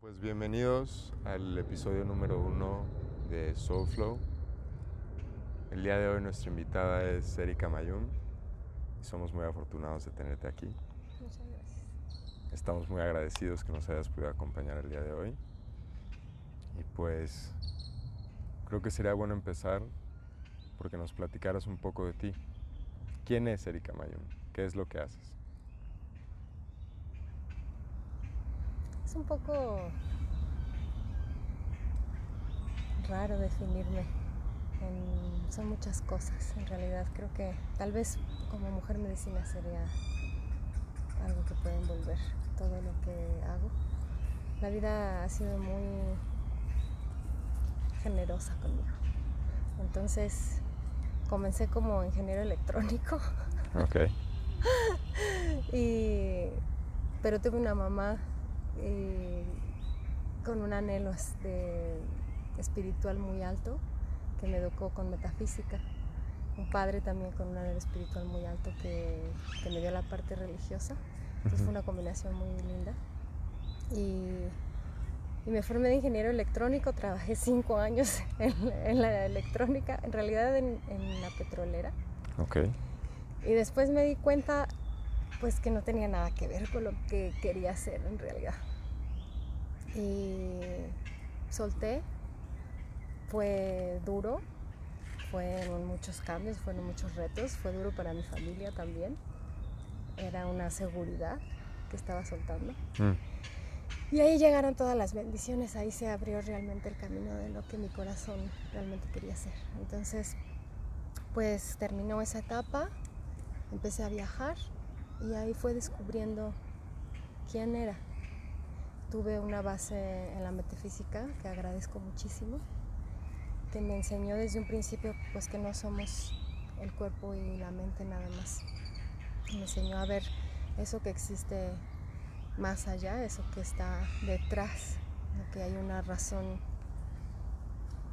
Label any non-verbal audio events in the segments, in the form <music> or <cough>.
pues bienvenidos al episodio número uno de Soulflow. El día de hoy nuestra invitada es Erika Mayun y somos muy afortunados de tenerte aquí. Muchas gracias. Estamos muy agradecidos que nos hayas podido acompañar el día de hoy. Y pues creo que sería bueno empezar porque nos platicaras un poco de ti. ¿Quién es Erika Mayun? ¿Qué es lo que haces? Es un poco raro definirme. En- son muchas cosas, en realidad. Creo que tal vez como mujer medicina sería algo que puede envolver todo lo que hago. La vida ha sido muy generosa conmigo. Entonces, comencé como ingeniero electrónico. Ok. <laughs> Y, pero tuve una mamá eh, con un anhelo de- espiritual muy alto que me educó con metafísica. Un padre también con un anhelo espiritual muy alto que, que me dio la parte religiosa. Entonces fue una combinación muy linda. Y, y me formé de ingeniero electrónico, trabajé cinco años <laughs> en, en la electrónica, en realidad en- en la petrolera. Ok. Y después me di cuenta pues que no tenía nada que ver con lo que quería hacer en realidad. Y solté, fue duro, fueron muchos cambios, fueron muchos retos, fue duro para mi familia también. Era una seguridad que estaba soltando. Mm, Y ahí llegaron todas las bendiciones, ahí se abrió realmente el camino de lo que mi corazón realmente quería hacer. Entonces, pues terminó esa etapa, empecé a viajar y ahí fue descubriendo quién era. Tuve una base en la metafísica que agradezco muchísimo, que me enseñó desde un principio pues que no somos el cuerpo y la mente nada más. Me enseñó a ver eso que existe más allá, eso que está detrás, ¿no? que hay una razón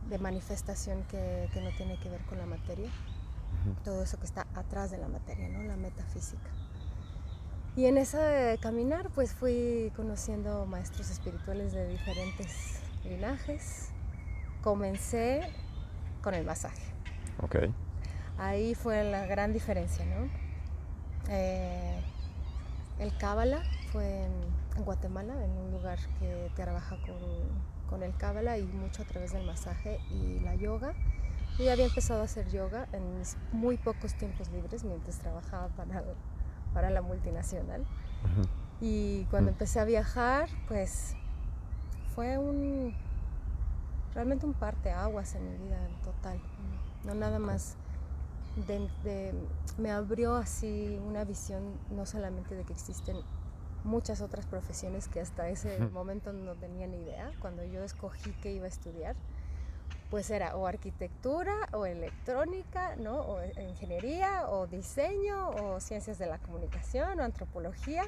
de manifestación que, que no tiene que ver con la materia, todo eso que está atrás de la materia, ¿no? la metafísica. Y en ese caminar pues fui conociendo maestros espirituales de diferentes linajes. Comencé con el masaje. Ahí fue la gran diferencia, ¿no? Eh, el Cábala fue en, en Guatemala, en un lugar que trabaja con, con el Cábala y mucho a través del masaje y la yoga. Yo había empezado a hacer yoga en mis muy pocos tiempos libres mientras trabajaba para, para la multinacional. Ujú. Y cuando Mm. empecé a viajar, pues fue un realmente un parteaguas en mi vida total. No nada más de, de- me abrió así una visión no solamente de que existen muchas otras profesiones que hasta ese momento no tenía ni idea. Cuando yo escogí que iba a estudiar, pues era o arquitectura o electrónica, ¿no? O ingeniería o diseño o ciencias de la comunicación o antropología.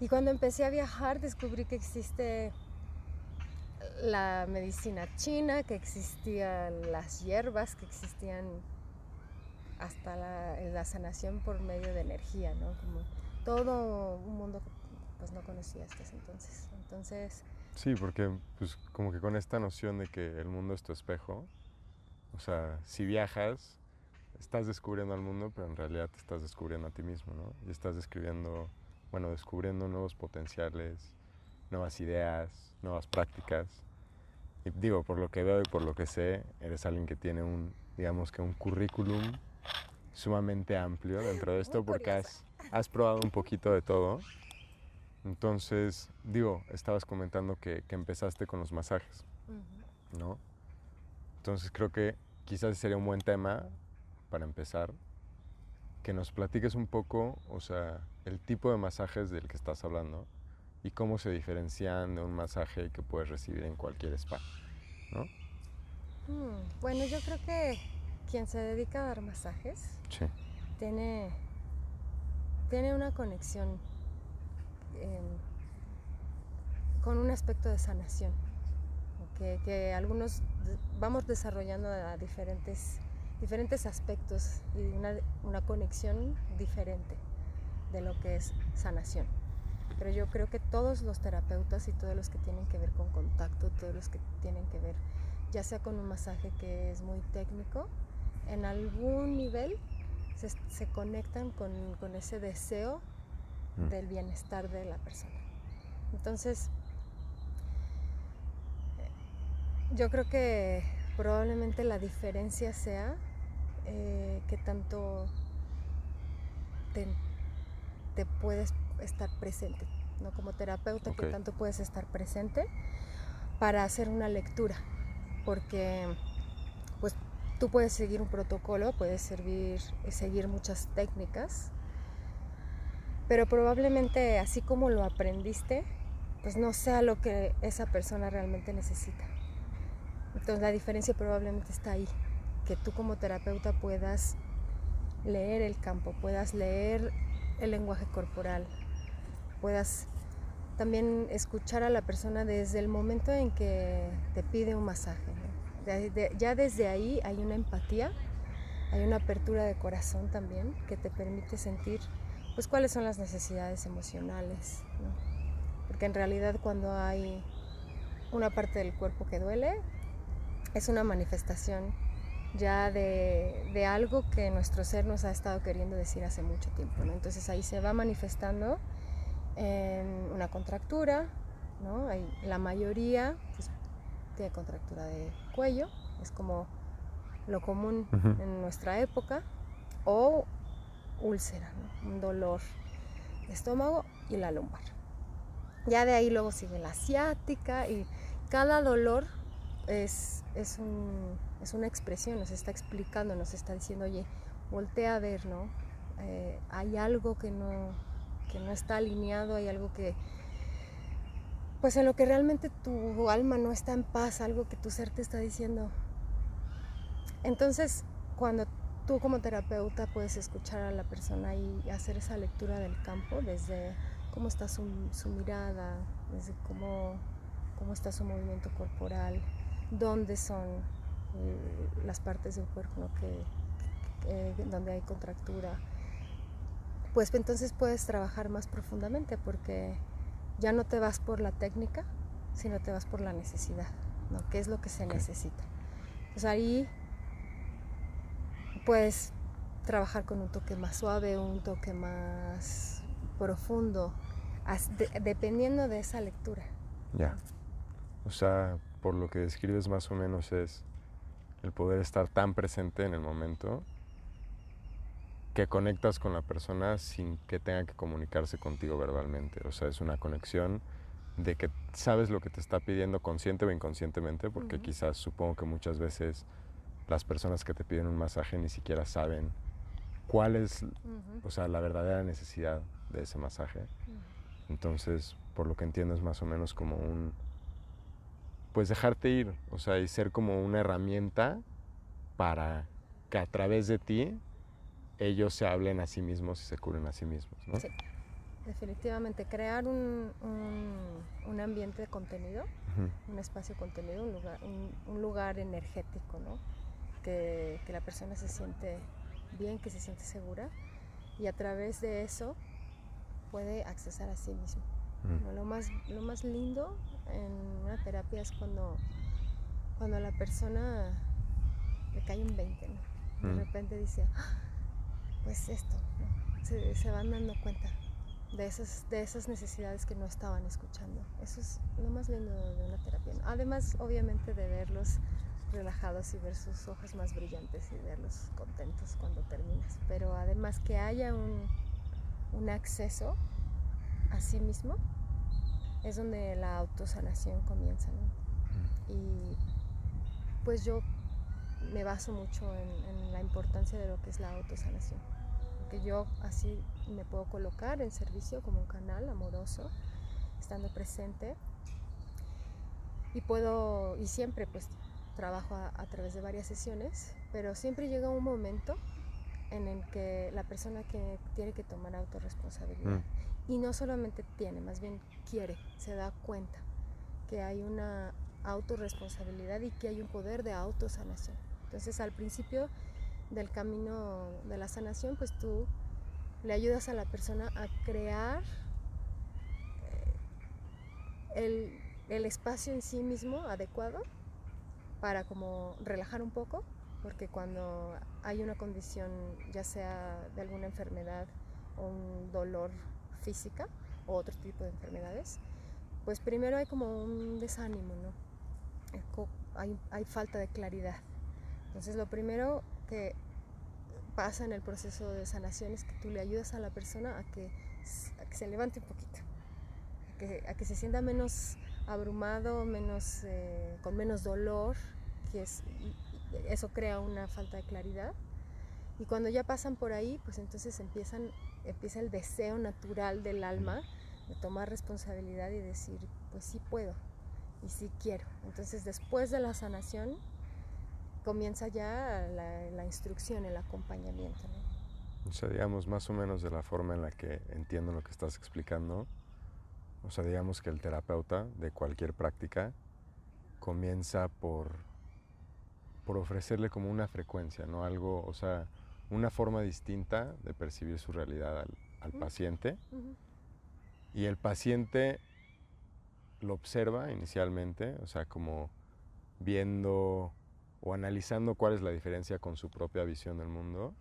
Y cuando empecé a viajar descubrí que existe la medicina china, que existían las hierbas, que existían hasta la, la sanación por medio de energía, ¿no? Como todo un mundo que pues no conocía hasta ese entonces. Entonces, Sí, porque pues como que con esta noción de que el mundo es tu espejo, o sea, si viajas, estás descubriendo al mundo, pero en realidad te estás descubriendo a ti mismo, ¿no? Y estás describiendo, bueno, descubriendo nuevos potenciales, nuevas ideas, nuevas prácticas. Y digo, por lo que veo y por lo que sé, eres alguien que tiene un, digamos que un currículum sumamente amplio dentro de <laughs> esto porque has, has probado un poquito de todo. Entonces, digo, estabas comentando que, que empezaste con los masajes. ¿no? Entonces creo que quizás sería un buen tema para empezar, que nos platiques un poco, o sea, el tipo de masajes del que estás hablando y cómo se diferencian de un masaje que puedes recibir en cualquier spa, ¿no? Mm, Bueno, yo creo que quien se dedica a dar masajes Sí. tiene, tiene una conexión eh, con un aspecto de sanación, que, que algunos vamos desarrollando a diferentes, diferentes aspectos y una, una conexión diferente de lo que es sanación. pero yo creo que todos los terapeutas y todos los que tienen que ver con contacto, todos los que tienen que ver ya sea con un masaje que es muy técnico, en algún nivel se, conectan con, ese deseo mm. del bienestar de la persona. Entonces, yo creo que probablemente la diferencia sea eh, que tanto te, puedes estar presente, ¿no? Como terapeuta, que tanto puedes estar presente para hacer una lectura, porque pues tú puedes seguir un protocolo, puedes servir, seguir muchas técnicas, pero probablemente así como lo aprendiste, pues no sea lo que esa persona realmente necesita. Entonces la diferencia probablemente está ahí, que tú como terapeuta puedas leer el campo, puedas leer el lenguaje corporal, puedas también escuchar a la persona desde el momento en que te pide un masaje. ya desde ahí hay una empatía, hay una apertura de corazón también que te permite sentir pues cuáles son las necesidades emocionales. Porque en realidad cuando hay una parte del cuerpo que duele, es una manifestación ya de, algo que nuestro ser nos ha estado queriendo decir hace mucho tiempo. Entonces ahí se va manifestando en una contractura, ¿no? la mayoría pues, tiene contractura de cuello, es como lo común en nuestra época, o úlcera, un dolor de estómago y la lumbar. Ya de ahí luego sigue la asiática y cada dolor es, es, un, es una expresión, nos está explicando, nos está diciendo, oye, voltea a ver, ¿no? Eh, hay algo que no, que no está alineado, hay algo que, pues en lo que realmente tu alma no está en paz, algo que tu ser te está diciendo. Entonces, cuando tú como terapeuta puedes escuchar a la persona y hacer esa lectura del campo desde cómo está su, mirada, desde cómo, cómo está su movimiento corporal, dónde son eh, las partes del cuerpo que, donde hay contractura, pues entonces puedes trabajar más profundamente porque ya no te vas por la técnica, sino te vas por la necesidad, ¿no? ¿Qué es lo que se necesita? Pues ahí puedes trabajar con un toque más suave, un toque más profundo, dependiendo de esa lectura. Ya. O sea, por lo que describes más o menos es el poder estar tan presente en el momento que conectas con la persona sin que tenga que comunicarse contigo verbalmente. O sea, es una conexión de que sabes lo que te está pidiendo consciente o inconscientemente, porque quizás supongo que muchas veces las personas que te piden un masaje ni siquiera saben cuál es, o sea, la verdadera necesidad de ese masaje. Entonces, por lo que entiendo es más o menos como un pues dejarte ir, o sea, y ser como una herramienta para que a través de ti ellos se hablen a sí mismos y se curen a sí mismos, ¿no? Sí, definitivamente. Crear un, un, ambiente de contenido, un espacio de contenido, un lugar, un, lugar energético, ¿no? Que, que, la persona se siente bien, que se siente segura y a través de eso puede accesar a sí mismo. Lo, más, lo más lindo en una terapia es cuando, cuando a la persona le cae un 20, De mm. repente dice, ah, pues esto, se, van dando cuenta de esas, de esas necesidades que no estaban escuchando. Eso es lo más lindo de una terapia. Además, obviamente, de verlos relajados y ver sus ojos más brillantes y verlos contentos cuando terminas. Pero además que haya un, un acceso a sí mismo es donde la autosanación comienza. ¿no? Y pues yo me baso mucho en, la importancia de lo que es la autosanación. Porque yo así me puedo colocar en servicio como un canal amoroso, estando presente. Y puedo, y siempre pues trabajo a, través de varias sesiones, pero siempre llega un momento en el que la persona que tiene que tomar autorresponsabilidad. Mm. Y no solamente tiene, más bien quiere, se da cuenta que hay una autorresponsabilidad y que hay un poder de autosanación. Entonces al principio del camino de la sanación, pues tú le ayudas a la persona a crear el, el espacio en sí mismo adecuado para como relajar un poco, porque cuando hay una condición, ya sea de alguna enfermedad o un dolor física o otro tipo de enfermedades, pues primero hay como un desánimo, ¿no? Hay, hay falta de claridad. Entonces lo primero que pasa en el proceso de sanación es que tú le ayudas a la persona a que, se levante un poquito, a que, a que se sienta menos abrumado, menos, eh, con menos dolor, es, eso crea una falta de claridad. Y cuando ya pasan por ahí, pues entonces empiezan, empieza el deseo natural del alma de tomar responsabilidad y decir, pues sí puedo y sí quiero. Entonces después de la sanación comienza ya la, la instrucción, el acompañamiento. O sea, digamos, más o menos de la forma en la que entiendo lo que estás explicando, o sea, digamos que el terapeuta de cualquier práctica comienza por, por ofrecerle como una frecuencia, ¿no? Algo, o sea, una forma distinta de percibir su realidad al, al paciente. Y el paciente lo observa inicialmente, o sea, como viendo o analizando cuál es la diferencia con su propia visión del mundo,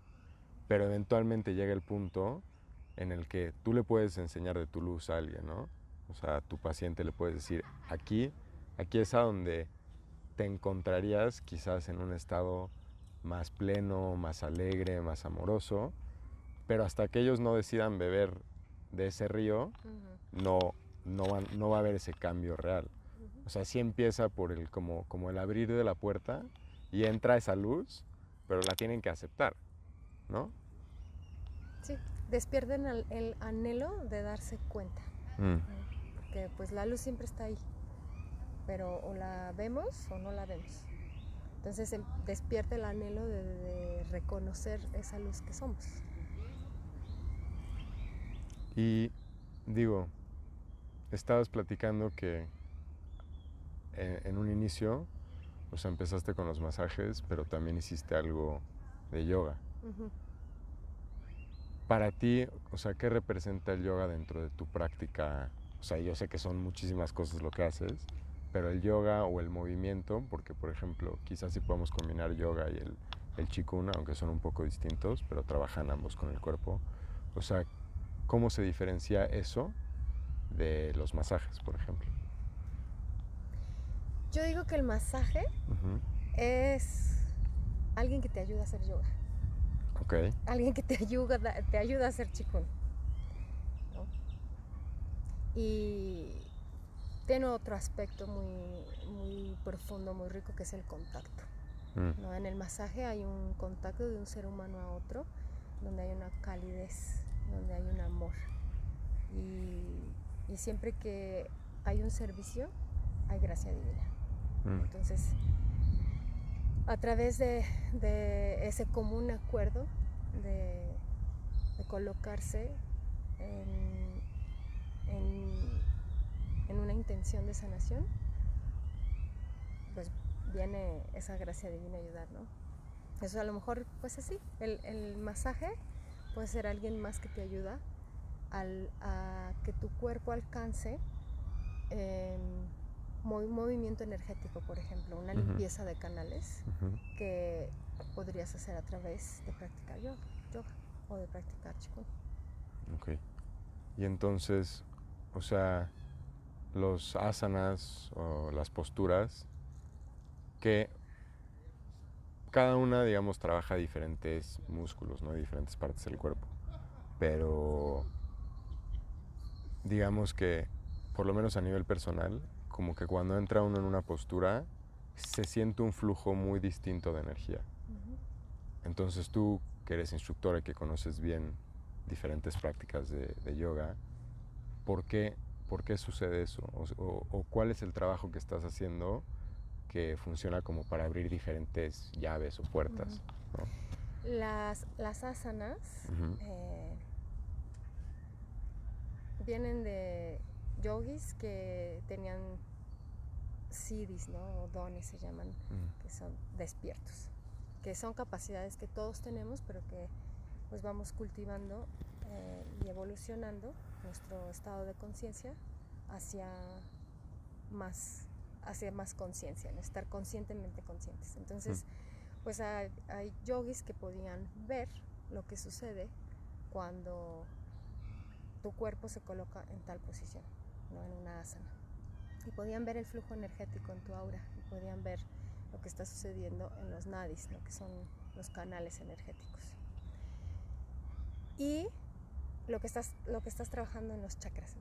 pero eventualmente llega el punto en el que tú le puedes enseñar de tu luz a alguien, ¿no? O sea, a tu paciente le puedes decir, aquí, aquí es a donde te encontrarías quizás en un estado más pleno, más alegre, más amoroso, pero hasta que ellos no decidan beber de ese río, no, no, va, no va a haber ese cambio real. O sea, sí empieza por el, como, como el abrir de la puerta y entra esa luz, pero la tienen que aceptar, ¿no? Sí, despierten el, el anhelo de darse cuenta. Mm. Porque pues la luz siempre está ahí, pero o la vemos o no la vemos. Entonces em, despierta el anhelo de, de reconocer esa luz que somos. Y digo, estabas platicando que en, en, un inicio, o sea, empezaste con los masajes, pero también hiciste algo de yoga. Uh -huh. Para ti, o sea, ¿qué representa el yoga dentro de tu práctica? O sea, yo sé que son muchísimas cosas lo que haces, pero el yoga o el movimiento, porque por ejemplo, quizás sí podemos combinar yoga y el, el chikun, aunque son un poco distintos, pero trabajan ambos con el cuerpo. O sea, ¿cómo se diferencia eso de los masajes, por ejemplo? Yo digo que el masaje Uh -huh. es alguien que te ayuda a hacer yoga. Ok. Alguien que te ayuda, te ayuda a hacer chikun. ¿no? Y tiene otro aspecto muy, muy profundo, muy rico, que es el contacto. Mm. ¿no? En el masaje hay un contacto de un ser humano a otro, donde hay una calidez, donde hay un amor. Y, y siempre que hay un servicio, hay gracia divina. Mm. Entonces, a través de, de ese común acuerdo de, de colocarse en, en, en, una intención de sanación, pues viene esa gracia divina a ayudar, ¿no? Eso a lo mejor, pues así, el, el masaje puede ser alguien más que te ayuda al, a que tu cuerpo alcance eh, un movimiento energético, por ejemplo, una limpieza uh -huh. de canales uh -huh. que podrías hacer a través de practicar yoga, yoga o de practicar chikun. Ok. Y entonces, o sea, los asanas o las posturas que cada una, digamos, trabaja diferentes músculos, ¿no? Diferentes partes del cuerpo. Pero digamos que, por lo menos a nivel personal, como que cuando entra uno en una postura, se siente un flujo muy distinto de energía. Entonces tú, que eres instructora y que conoces bien diferentes prácticas de, de yoga, ¿por qué, ¿por qué sucede eso? O, o, o, cuál es el trabajo que estás haciendo que funciona como para abrir diferentes llaves o puertas? Uh -huh. ¿no? las, las asanas uh -huh. eh, vienen de yogis que tenían siddhis, ¿no? O dones se llaman, mm. que son despiertos, que son capacidades que todos tenemos, pero que pues vamos cultivando eh, y evolucionando nuestro estado de conciencia hacia más, hacia más conciencia, en estar conscientemente conscientes. Entonces, pues hay, hay yogis que podían ver lo que sucede cuando tu cuerpo se coloca en tal posición, ¿no? en una asana. Y podían ver el flujo energético en tu aura, y podían ver lo que está sucediendo en los nadis, lo que son los canales energéticos. Y lo que estás, lo que estás trabajando en los chakras.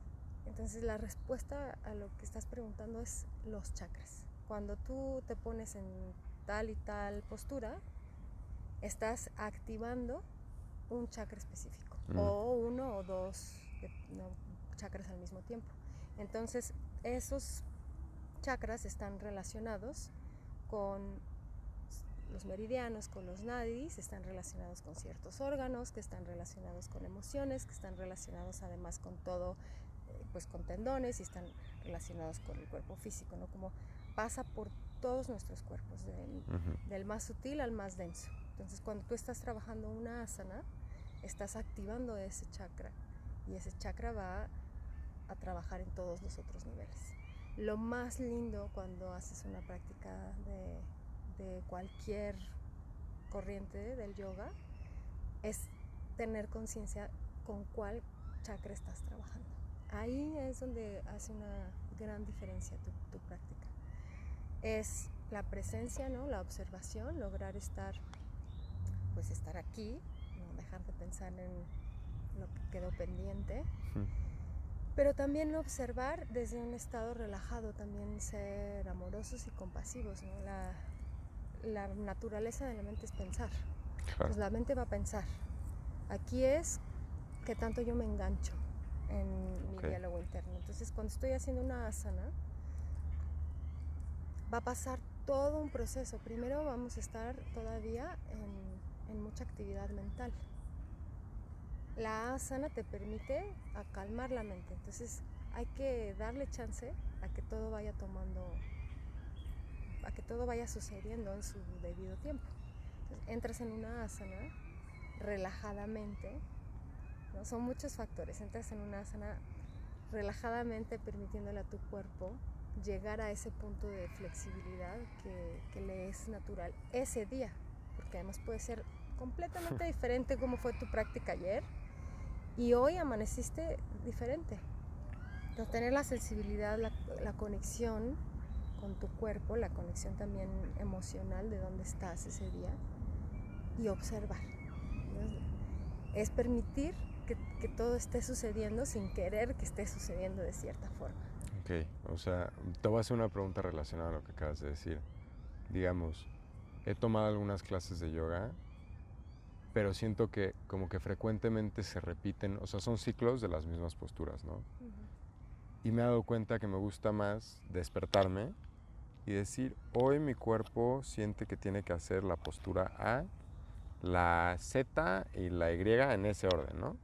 Entonces la respuesta a lo que estás preguntando es los chakras. Cuando tú te pones en tal y tal postura, estás activando un chakra específico mm. o uno o dos chakras al mismo tiempo. Entonces esos chakras están relacionados con los meridianos, con los nadis, están relacionados con ciertos órganos, que están relacionados con emociones, que están relacionados además con todo, eh, pues con tendones y están relacionados con el cuerpo físico, ¿no? Como pasa por todos nuestros cuerpos, del, más sutil al más denso. Entonces, cuando tú estás trabajando una asana, estás activando ese chakra y ese chakra va a trabajar en todos los otros niveles. Lo más lindo cuando haces una práctica de de cualquier corriente del yoga es tener conciencia con cuál chakra estás trabajando. Ahí es donde hace una gran diferencia tu, práctica. Es la presencia, ¿no? la observación, lograr estar, pues estar aquí, no dejar de pensar en lo que quedó pendiente. Pero también observar desde un estado relajado, también ser amorosos y compasivos. ¿no? La, la naturaleza de la mente es pensar. Pues la mente va a pensar. Aquí es que tanto yo me engancho en mi diálogo interno. Entonces, cuando estoy haciendo una asana, va a pasar todo un proceso. Primero vamos a estar todavía en, en mucha actividad mental. La asana te permite calmar la mente. Entonces, hay que darle chance a que todo vaya tomando a que todo vaya sucediendo en su debido tiempo. entras en una asana relajadamente, ¿no? son muchos factores, entras en una asana relajadamente permitiéndole a tu cuerpo llegar a ese punto de flexibilidad que, que le es natural ese día, porque además puede ser completamente <laughs> diferente como fue tu práctica ayer y hoy amaneciste diferente. Entonces, tener la sensibilidad, la, la conexión con tu cuerpo, la conexión también emocional de dónde estás ese día y observar. Es permitir que, que, todo esté sucediendo sin querer que esté sucediendo de cierta forma. Ok, o sea, te voy a hacer una pregunta relacionada a lo que acabas de decir. Digamos, he tomado algunas clases de yoga, pero siento que como que frecuentemente se repiten, o sea, son ciclos de las mismas posturas, ¿no? Y me he dado cuenta que me gusta más despertarme y decir, hoy mi cuerpo siente que tiene que hacer la postura A, la Z y la Y en ese orden, ¿no?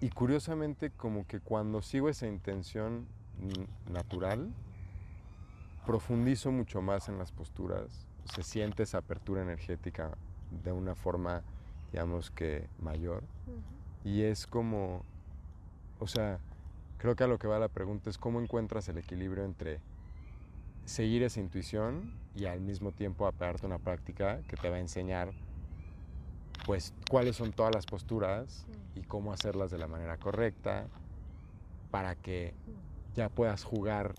Y curiosamente como que cuando sigo esa intención natural, profundizo mucho más en las posturas, se siente esa apertura energética de una forma, digamos que mayor. Y es como, o sea, Creo que a lo que va la pregunta es cómo encuentras el equilibrio entre seguir esa intuición y al mismo tiempo apegarte a una práctica que te va a enseñar pues cuáles son todas las posturas y cómo hacerlas de la manera correcta para que ya puedas jugar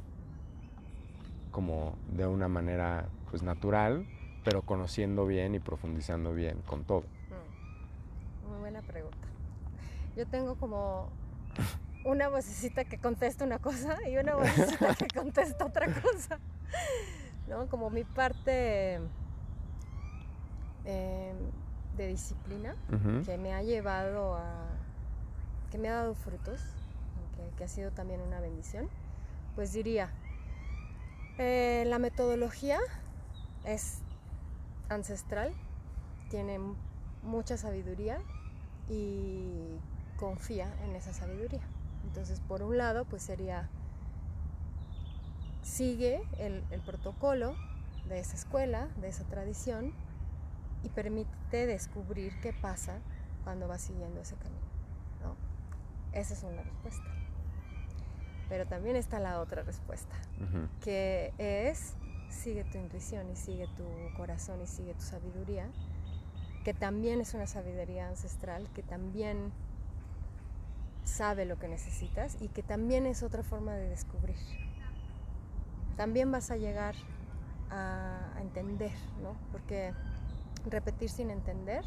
como de una manera pues natural, pero conociendo bien y profundizando bien con todo. Muy buena pregunta. Yo tengo como una vocecita que contesta una cosa y una <laughs> vocecita que contesta otra cosa. ¿No? Como mi parte em, de disciplina que me ha llevado a. que me ha dado frutos, que, ha sido también una bendición, pues diría: eh, la metodología es ancestral, tiene mucha sabiduría y confía en esa sabiduría. Entonces, por un lado, pues sería, sigue el, protocolo de esa escuela, de esa tradición, y permite descubrir qué pasa cuando vas siguiendo ese camino. Esa es una respuesta. Pero también está la otra respuesta, que es sigue tu intuición y sigue tu corazón y sigue tu sabiduría, que también es una sabiduría ancestral, que también sabe lo que necesitas y que también es otra forma de descubrir. También vas a llegar a, a entender, ¿no? Porque repetir sin entender,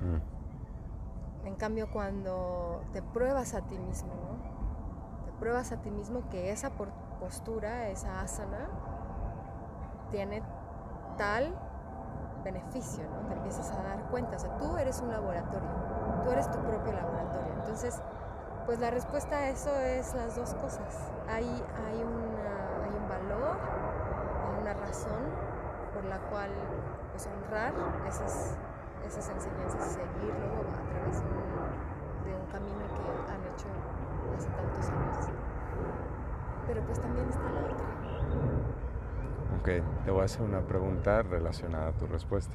Mm. en cambio cuando te pruebas a ti mismo, ¿no? Te pruebas a ti mismo que esa postura, esa asana, tiene tal beneficio, ¿no? Te empiezas a dar cuenta, o sea, tú eres un laboratorio, tú eres tu propio laboratorio. Entonces, pues la respuesta a eso es las dos cosas. Hay, hay, una- hay un valor, hay una razón por la cual pues, honrar esas, esas enseñanzas y seguirlo a través de un, camino que han hecho hace tantos años. Pero pues también está la otra. Ok, te voy a hacer una pregunta relacionada a tu respuesta.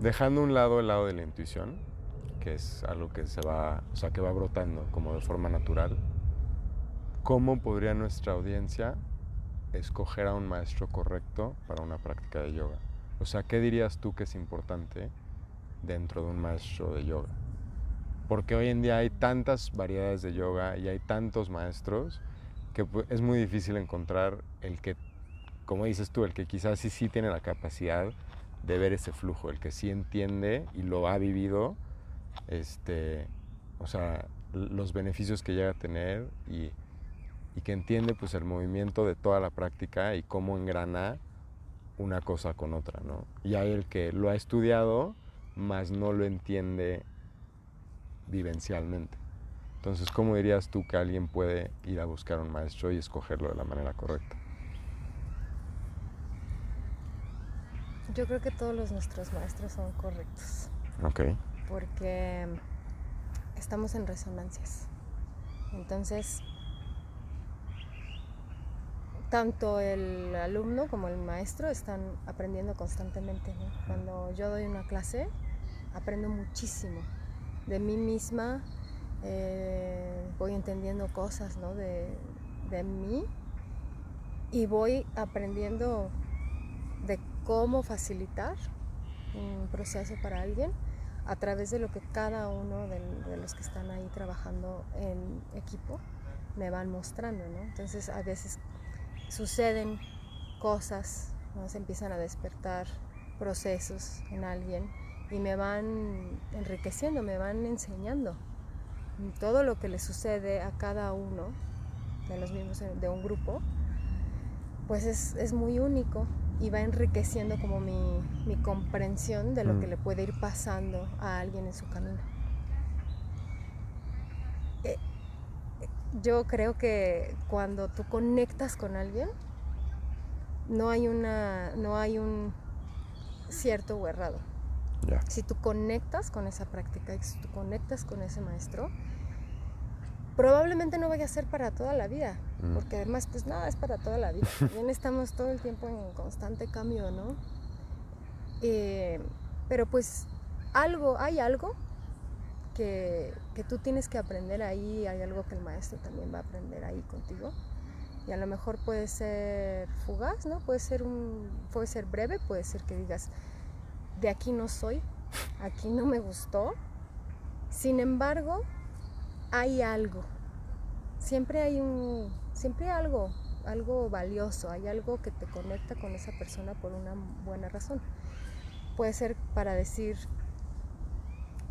Dejando un lado el lado de la intuición, que es algo que se va, o sea, que va brotando como de forma natural, ¿cómo podría nuestra audiencia escoger a un maestro correcto para una práctica de yoga? O sea, ¿qué dirías tú que es importante dentro de un maestro de yoga? Porque hoy en día hay tantas variedades de yoga y hay tantos maestros que pu- es muy difícil encontrar el que, como dices tú, el que quizás sí, sí tiene la capacidad de ver ese flujo, el que sí entiende y lo ha vivido, este, o sea, los beneficios que llega a tener y, y que entiende pues el movimiento de toda la práctica y cómo engrana una cosa con otra, ¿no? Y hay el que lo ha estudiado, mas no lo entiende vivencialmente. Entonces, ¿cómo dirías tú que alguien puede ir a buscar un maestro y escogerlo de la manera correcta? Yo creo que todos los nuestros maestros son correctos. Ok. Porque estamos en resonancias. Entonces, tanto el alumno como el maestro están aprendiendo constantemente. Cuando yo doy una clase, aprendo muchísimo de mí misma, eh, voy entendiendo cosas ¿no? de, de mí y voy aprendiendo de cómo facilitar un proceso para alguien a través de lo que cada uno de, los que están ahí trabajando en equipo me van mostrando. Entonces a veces suceden cosas, ¿no? se empiezan a despertar procesos en alguien y me van enriqueciendo, me van enseñando todo lo que le sucede a cada uno de los miembros de un grupo, pues es, es muy único y va enriqueciendo como mi, mi comprensión de lo Mm. que le puede ir pasando a alguien en su camino. Eh, eh, yo creo que cuando tú conectas con alguien, no hay, una, no hay un cierto o errado. Si tú conectas con esa práctica si tú conectas con ese maestro, probablemente no vaya a ser para toda la vida, Mm. porque además pues nada es para toda la vida. <laughs> También estamos todo el tiempo en constante cambio, ¿no? Eh, pero pues algo, hay algo que, que tú tienes que aprender ahí, hay algo que el maestro también va a aprender ahí contigo. Y a lo mejor puede ser fugaz, ¿no? Puede ser, un, puede ser breve, puede ser que digas, de aquí no soy, aquí no me gustó. Sin embargo, hay algo. Siempre hay un, siempre hay algo, algo valioso, hay algo que te conecta con esa persona por una buena razón. Puede ser para decir,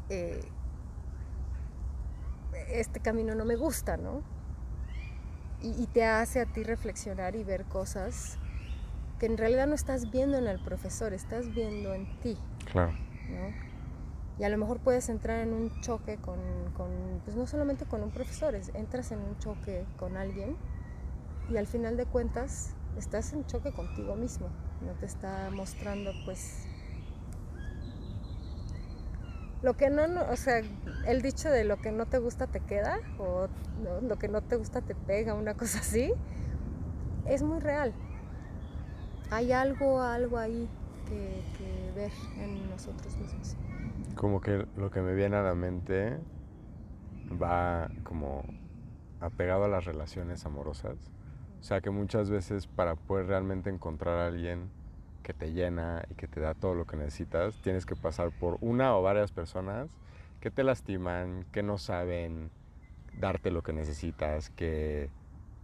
eh, este camino no me gusta, ¿no? Y, y te hace a ti reflexionar y ver cosas que en realidad no estás viendo en el profesor, estás viendo en ti. Claro. ¿no? Y a lo mejor puedes entrar en un choque con, con, pues no solamente con un profesor, es- entras en un choque con alguien y al final de cuentas estás en choque contigo mismo, no te está mostrando pues lo que no, o sea, el dicho de lo que no te gusta te queda o lo que no te gusta te pega, una <laughs> cosa así, es muy real. Hay algo, algo ahí que ver en nosotros mismos. Como que lo que me viene a la mente va como apegado a las relaciones amorosas. O sea que muchas veces para poder realmente encontrar a alguien que te llena y que te da todo lo que necesitas, tienes que pasar por una o varias personas que te lastiman, que no saben darte lo que necesitas, que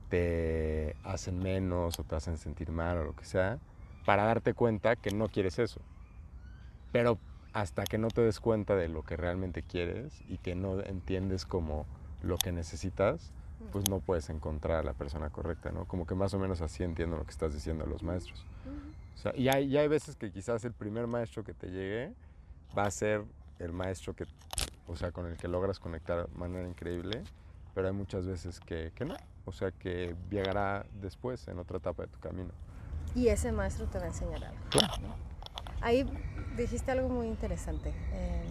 te hacen menos o te hacen sentir mal o lo que sea, para darte cuenta que no quieres eso. Pero hasta que no te des cuenta de lo que realmente quieres y que no entiendes como lo que necesitas, pues no puedes encontrar a la persona correcta, ¿no? Como que más o menos así entiendo lo que estás diciendo a los maestros. O sea, y hay, y hay veces que quizás el primer maestro que te llegue va a ser el maestro que, o sea, con el que logras conectar de manera increíble, pero hay muchas veces que, que no, o sea, que llegará después, en otra etapa de tu camino. Y ese maestro te va a enseñar algo. ¿no? Ahí dijiste algo muy interesante eh,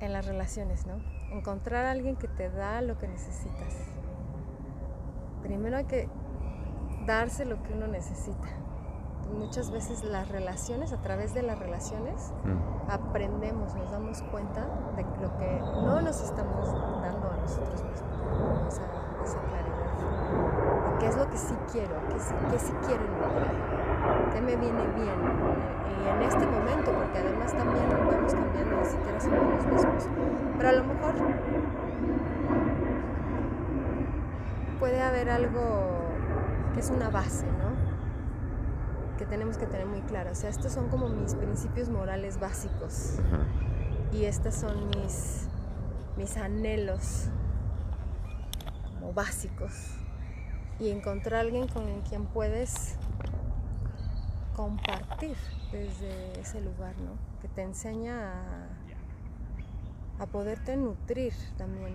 en las relaciones, ¿no? Encontrar a alguien que te da lo que necesitas. Primero hay que darse lo que uno necesita. Muchas veces las relaciones, a través de las relaciones, Mm. aprendemos, nos damos cuenta de lo que no nos estamos dando a nosotros mismos, esa, esa claridad. Qué es lo que sí quiero, qué sí, qué sí quiero en mi vida, qué me viene bien. Y en este momento, porque además también vamos cambiando, ni siquiera somos los mismos. Pero a lo mejor puede haber algo que es una base, ¿no? Que tenemos que tener muy claro. O sea, estos son como mis principios morales básicos y estos son mis, mis anhelos como básicos. Y encontrar a alguien con quien puedes compartir desde ese lugar, ¿no? Que te enseña a, a poderte nutrir también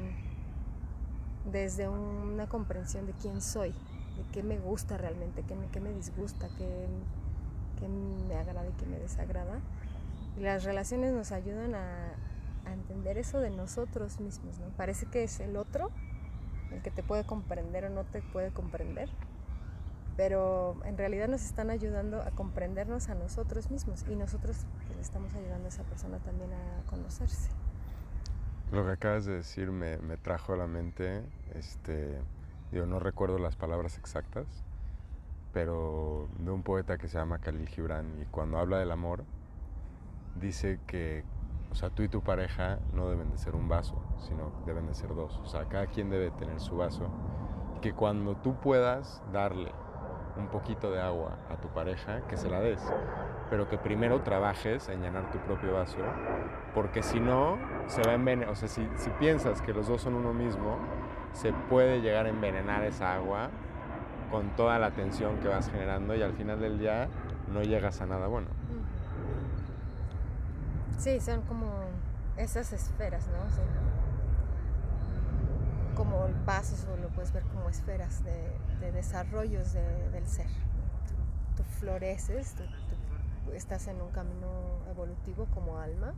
desde una comprensión de quién soy, de qué me gusta realmente, qué me, qué me disgusta, qué, qué me agrada y qué me desagrada. Y las relaciones nos ayudan a, a entender eso de nosotros mismos, ¿no? Parece que es el otro el que te puede comprender o no te puede comprender, pero en realidad nos están ayudando a comprendernos a nosotros mismos y nosotros pues, le estamos ayudando a esa persona también a conocerse. Lo que acabas de decir me, me trajo a la mente, este, digo, no recuerdo las palabras exactas, pero de un poeta que se llama Khalil Gibran y cuando habla del amor dice que, o sea, tú y tu pareja no deben de ser un vaso, sino deben de ser dos. O sea, cada quien debe tener su vaso. Y que cuando tú puedas darle un poquito de agua a tu pareja, que se la des. Pero que primero trabajes en llenar tu propio vaso, porque si no, se va a envenenar. O sea, si, si piensas que los dos son uno mismo, se puede llegar a envenenar esa agua con toda la tensión que vas generando y al final del día no llegas a nada bueno. Sí, son como esas esferas, ¿no? Son como vasos o lo puedes ver como esferas de, de desarrollos de- del ser. Tú, tú floreces, tú estás en un camino evolutivo como alma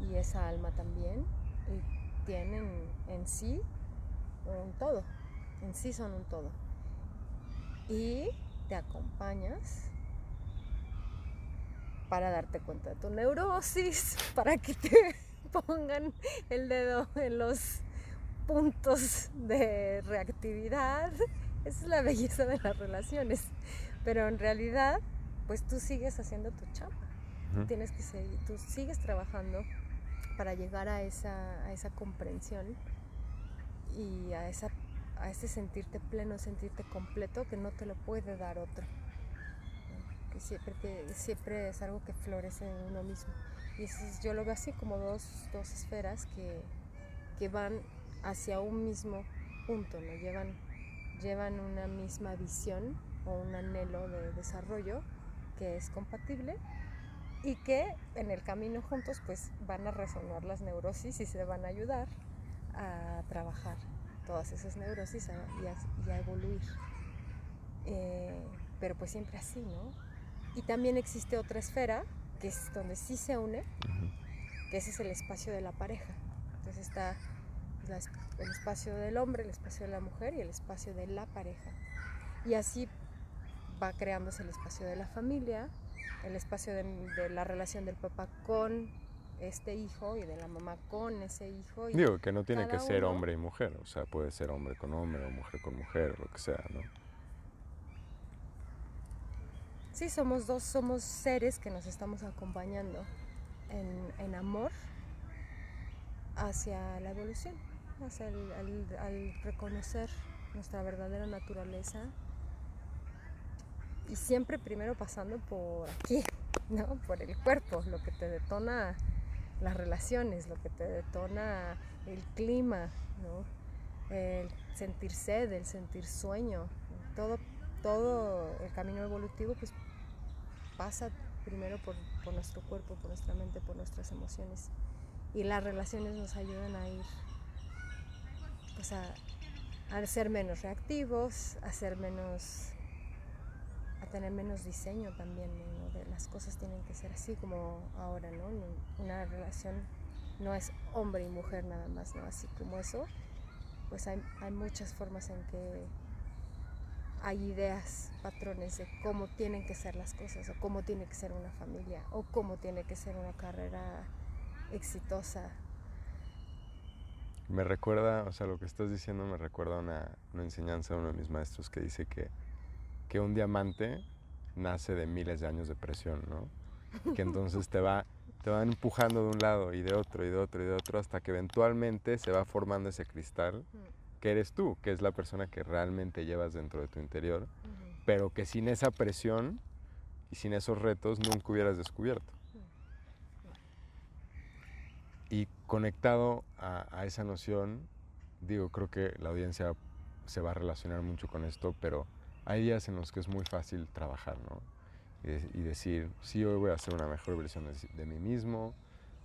y esa alma también y tienen en sí un todo, en sí son un todo. Y te acompañas para darte cuenta de tu neurosis, <laughs> para que te <laughs> pongan el dedo en los puntos de reactividad. <laughs> Esa es la belleza de las relaciones. Pero en realidad, pues tú sigues haciendo tu chamba. Ujú. Tienes que seguir, tú sigues trabajando para llegar a esa, a esa comprensión y a, esa, a ese sentirte pleno, sentirte completo que no te lo puede dar otro que siempre, te- siempre es algo que florece en uno mismo. Y eso es- yo lo veo así como dos, dos esferas que, que van hacia un mismo punto, ¿no? llevan, llevan una misma visión o un anhelo de desarrollo que es compatible y que en el camino juntos pues van a resonar las neurosis y se van a ayudar a trabajar todas esas neurosis a- y, a, y a evoluir. Eh, pero pues siempre así, ¿no? Y también existe otra esfera, que es donde sí se une, que ese es el espacio de la pareja. Entonces está la el espacio del hombre, el espacio de la mujer y el espacio de la pareja. Y así va creándose el espacio de la familia, el espacio de, de la relación del papá con este hijo y de la mamá con ese hijo. Y Digo, que no tiene que ser uno- hombre y mujer, o sea, puede ser hombre con hombre o mujer con mujer, lo que sea, ¿no? Sí, somos dos, somos seres que nos estamos acompañando en, en amor hacia la evolución, al reconocer nuestra verdadera naturaleza y siempre primero pasando por aquí, <laughs> ¿no? Por el cuerpo, lo que te detona las relaciones, lo que te detona el clima, ¿no? El sentir sed, el sentir sueño, todo, todo el camino evolutivo pues pasa primero por, por nuestro cuerpo, por nuestra mente, por nuestras emociones. Y las relaciones nos ayudan a ir, pues a, a ser menos reactivos, a ser menos, a tener menos diseño también, las cosas tienen que ser así como ahora. No- Una relación no es hombre y mujer nada más, ¿no? Así como eso, pues hay, hay muchas formas en que hay ideas, patrones de cómo tienen que ser las cosas, o cómo tiene que ser una familia, o cómo tiene que ser una carrera exitosa. Me recuerda, o sea, lo que estás diciendo me recuerda una, una enseñanza de uno de mis maestros que dice que, que un diamante nace de miles de años de presión, ¿no? Que entonces te va, te van empujando de un lado y de otro y de otro y de otro hasta que eventualmente se va formando ese cristal que eres tú, que es la persona que realmente llevas dentro de tu interior, pero que sin esa presión y sin esos retos nunca hubieras descubierto. Y conectado a, a esa noción, digo, creo que la audiencia se va a relacionar mucho con esto, pero hay días en los que es muy fácil trabajar, ¿no? Y, de- y decir, sí, hoy voy a hacer una mejor versión de, de mí mismo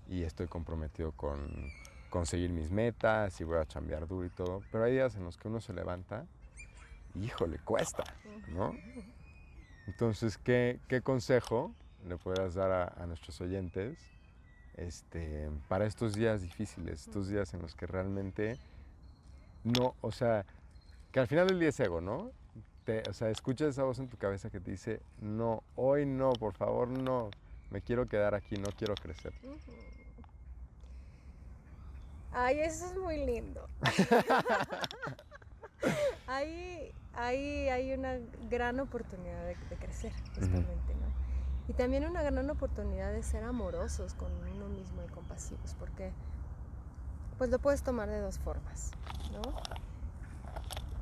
y estoy comprometido con conseguir mis metas y voy a chambear duro y todo, pero hay días en los que uno se levanta y, híjole, cuesta, ¿no? Entonces, ¿qué, qué consejo le podrías dar a, a nuestros oyentes este, para estos días difíciles, estos días en los que realmente no, o sea, que al final del día es ego, ¿no? Te- o sea, escuchas esa voz en tu cabeza que te dice, no, hoy no, por favor, no, me quiero quedar aquí, no quiero crecer. Ay, eso es muy lindo. <laughs> ahí, ahí hay una gran oportunidad de, de crecer, justamente, ¿no? Y también una gran oportunidad de ser amorosos con uno mismo y compasivos, porque pues lo puedes tomar de dos formas, ¿no?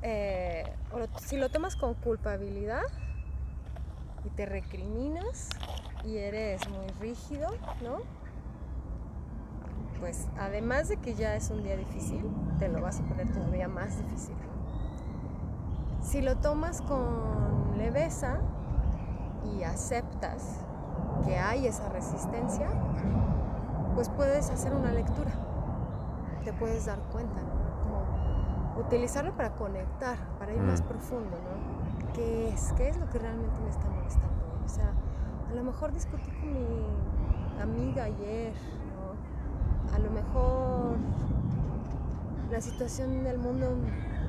Eh, si lo tomas con culpabilidad y te recriminas y eres muy rígido, ¿no? pues además de que ya es un día difícil, te lo vas a poner todavía más difícil. Si lo tomas con leveza y aceptas que hay esa resistencia, pues puedes hacer una lectura. Te puedes dar cuenta, ¿no? Como utilizarlo para conectar, para ir más Mm. profundo, ¿no? ¿Qué es? ¿Qué es lo que realmente me está molestando hoy? O sea, a lo mejor discutí con mi amiga ayer, ¿no? A lo mejor la situación del mundo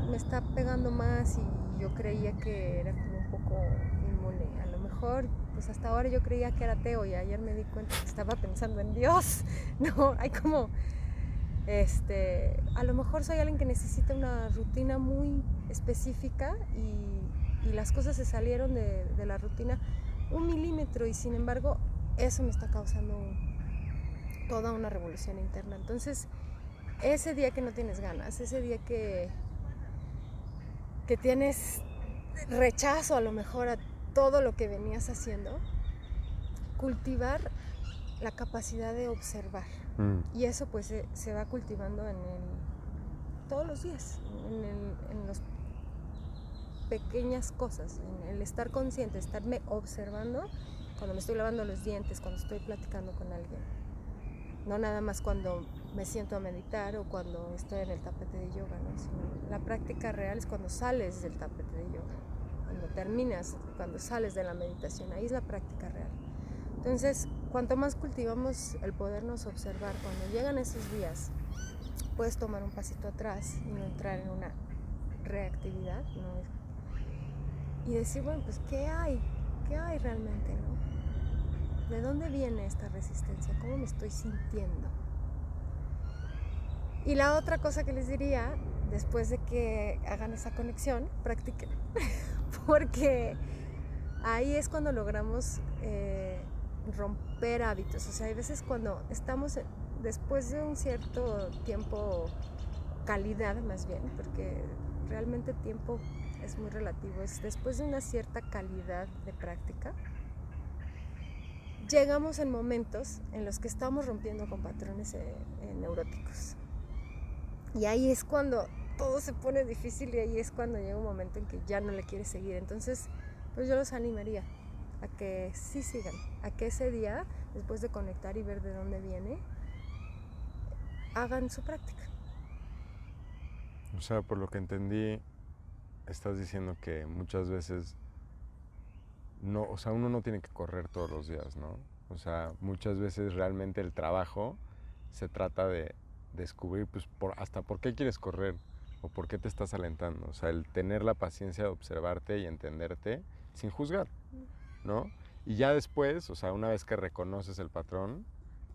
me está pegando más y yo creía que era como un poco pues hasta ahora yo creía que era ateo y ayer me di cuenta que estaba pensando en Dios. <laughs> No, hay como, este, a lo mejor soy alguien que necesita una rutina muy específica y, las cosas se salieron de, la rutina un milímetro y sin embargo eso me está causando toda una revolución interna. Entonces, ese día que no tienes ganas, ese día que, que tienes rechazo a lo mejor a todo lo que venías haciendo, cultivar la capacidad de observar. Mm, Y eso pues se, se va cultivando en el, todos los días, en, el- en las pequeñas cosas, en el estar consciente, estarme observando cuando me estoy lavando los dientes, cuando estoy platicando con alguien. No nada más cuando me siento a meditar o cuando estoy en el tapete de yoga, ¿no? Sino la práctica real es cuando sales del tapete de yoga, cuando terminas, cuando sales de la meditación, ahí es la práctica real. Entonces, cuanto más cultivamos el podernos observar, cuando llegan esos días, puedes tomar un pasito atrás y no entrar en una reactividad. Y decir, bueno, pues, ¿qué hay? ¿Qué hay realmente? ¿De dónde viene esta resistencia? ¿Cómo me estoy sintiendo? Y la otra cosa que les diría, después de que hagan esa conexión, practiquen. <laughs> <laughs> Porque ahí es cuando logramos eh, romper hábitos. O sea, hay veces cuando estamos después de un cierto tiempo, calidad más bien, porque realmente tiempo es muy relativo, es después de una cierta calidad de práctica, llegamos en momentos en los que estamos rompiendo con patrones eh, eh, neuróticos. Y ahí es cuando todo se pone difícil y ahí es cuando llega un momento en que ya no le quieres seguir. Entonces, pues yo los animaría a que sí sigan, a que ese día, después de conectar y ver de dónde viene, hagan su práctica. O sea, por lo que entendí, estás diciendo que muchas veces no, o sea, uno no tiene que correr todos los días, ¿no? O sea, muchas veces realmente el trabajo se trata de descubrir, pues, por, hasta por qué quieres correr o por qué te estás alentando. O sea, el tener la paciencia de observarte y entenderte sin juzgar, ¿no? Y ya después, o sea, una vez que reconoces el patrón,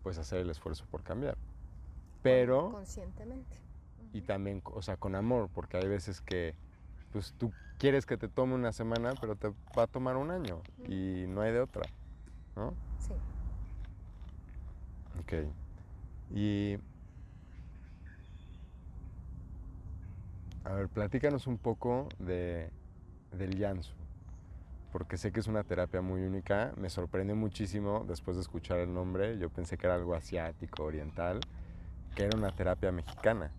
pues hacer el esfuerzo por cambiar. Pero... Conscientemente. Y también, o sea, con amor, porque hay veces que, pues tú quieres que te tome una semana, pero te va a tomar un año y no hay de otra, ¿no? Sí. Ok. Y... A ver, platícanos un poco de, del Yansu, porque sé que es una terapia muy única. Me sorprende muchísimo después de escuchar el nombre. Yo pensé que era algo asiático, oriental, que era una terapia mexicana,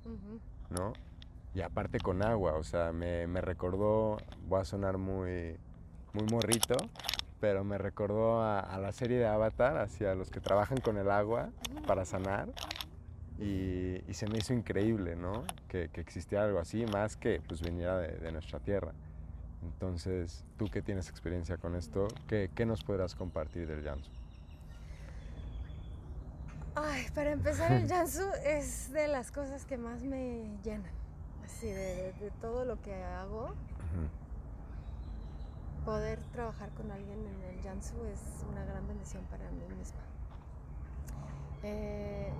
¿no? Y aparte con agua, o sea, me, me, recordó, voy a sonar muy, muy morrito, pero me recordó a, a, la serie de Avatar, hacia los que trabajan con el agua para sanar. Y, y se me hizo increíble, ¿no? Que, que, existiera algo así, más que pues viniera de, de, nuestra tierra. Entonces, tú que tienes experiencia con esto, ¿qué, qué nos podrás compartir del Jansu? Ay, para empezar, el <laughs> Jansu es de las cosas que más me llenan. Así, de, de todo lo que hago. Poder trabajar con alguien en el Jansu es una gran bendición para mí misma. Eh,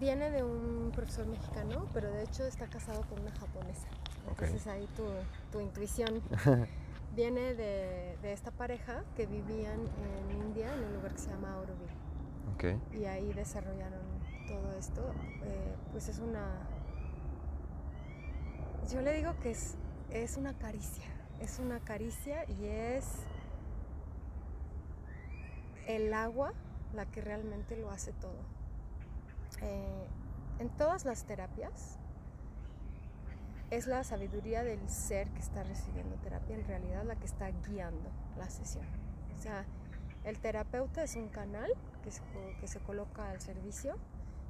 viene de un profesor mexicano, pero de hecho está casado con una japonesa. Entonces okay. ahí tu, tu intuición <laughs> viene de, de, esta pareja que vivían en India, en un lugar que se llama Auroville. Okay. Y ahí desarrollaron todo esto. Eh, pues es una... Yo le digo que es, es una caricia. Es una caricia y es el agua la que realmente lo hace todo. Eh, en todas las terapias es la sabiduría del ser que está recibiendo terapia en realidad la que está guiando la sesión. O sea, el terapeuta es un canal que se, que se coloca al servicio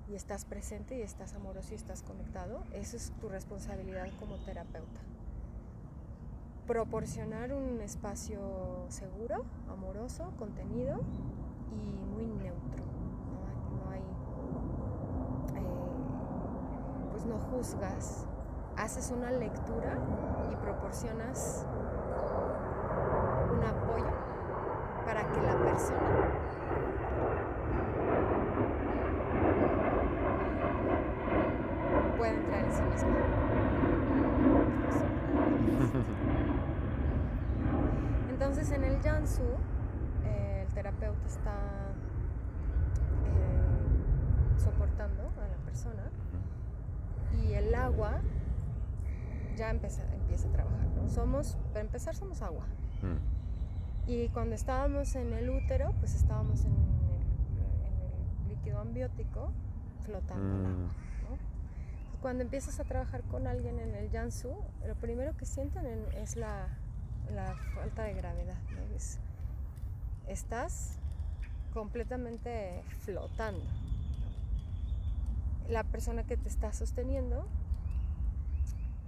y estás presente y estás amoroso y estás conectado. Esa es tu responsabilidad como terapeuta. Proporcionar un espacio seguro, amoroso, contenido y muy neutro. No hay, no hay pues no juzgas, haces una lectura y proporcionas un apoyo para que la persona pueda entrar en sí misma. Entonces en el Jansu eh, el terapeuta está eh, soportando a la persona y el agua ya empieza, empieza a trabajar. ¿no? Somos, para empezar, somos agua. Mm. Y cuando estábamos en el útero, pues estábamos en el, en el líquido ambiótico flotando mm. el agua. ¿no? Cuando empiezas a trabajar con alguien en el Jansu, lo primero que sienten es la, la falta de gravedad. ¿no? Es, estás completamente flotando. La persona que te está sosteniendo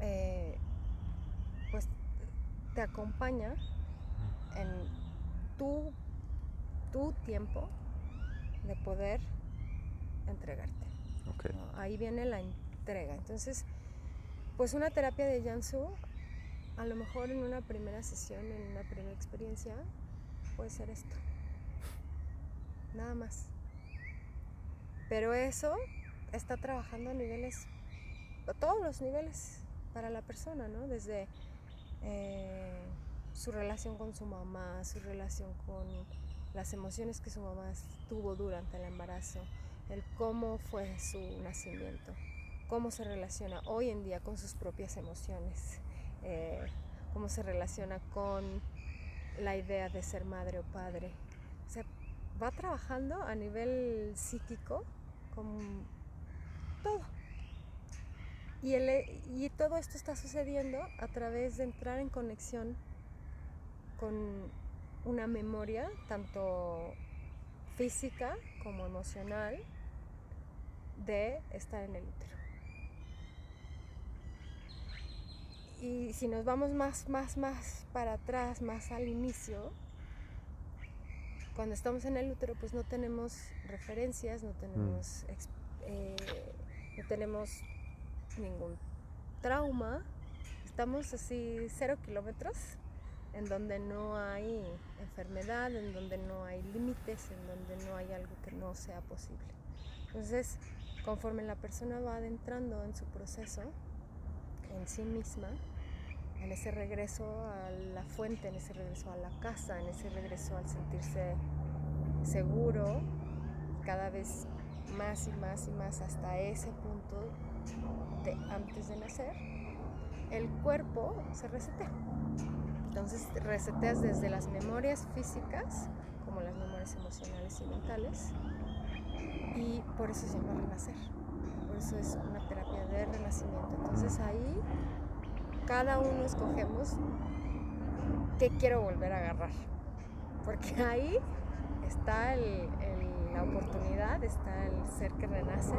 eh, pues te acompaña en tu, tu tiempo de poder entregarte. Okay. ¿no? Ahí viene la entrega. Entonces, pues una terapia de Jansu, a lo mejor en una primera sesión, en una primera experiencia, puede ser esto. nada más. Pero eso está trabajando a niveles, a todos los niveles para la persona, ¿no? Desde eh, su relación con su mamá, su relación con las emociones que su mamá tuvo durante el embarazo, el cómo fue su nacimiento, cómo se relaciona hoy en día con sus propias emociones, eh, cómo se relaciona con la idea de ser madre o padre. O sea, va trabajando a nivel psíquico con todo. Y, y todo esto está sucediendo a través de entrar en conexión con una memoria, tanto física como emocional, de estar en el útero. Y si nos vamos más, más, más para atrás, más al inicio, cuando estamos en el útero, pues no tenemos referencias, no tenemos, mm. eh, no tenemos ningún trauma. Estamos así cero kilómetros, en donde no hay enfermedad, en donde no hay límites, en donde no hay algo que no sea posible. Entonces, conforme la persona va adentrando en su proceso, en sí misma, en ese regreso a la fuente, en ese regreso a la casa, en ese regreso al sentirse seguro, cada vez más y más y más hasta ese punto de antes de nacer, el cuerpo se resetea. Entonces reseteas desde las memorias físicas como las memorias emocionales y mentales y por eso se llama renacer. Por eso es una terapia de renacimiento. Entonces ahí cada uno escogemos qué quiero volver a agarrar. Porque ahí está la oportunidad, está el ser que renace.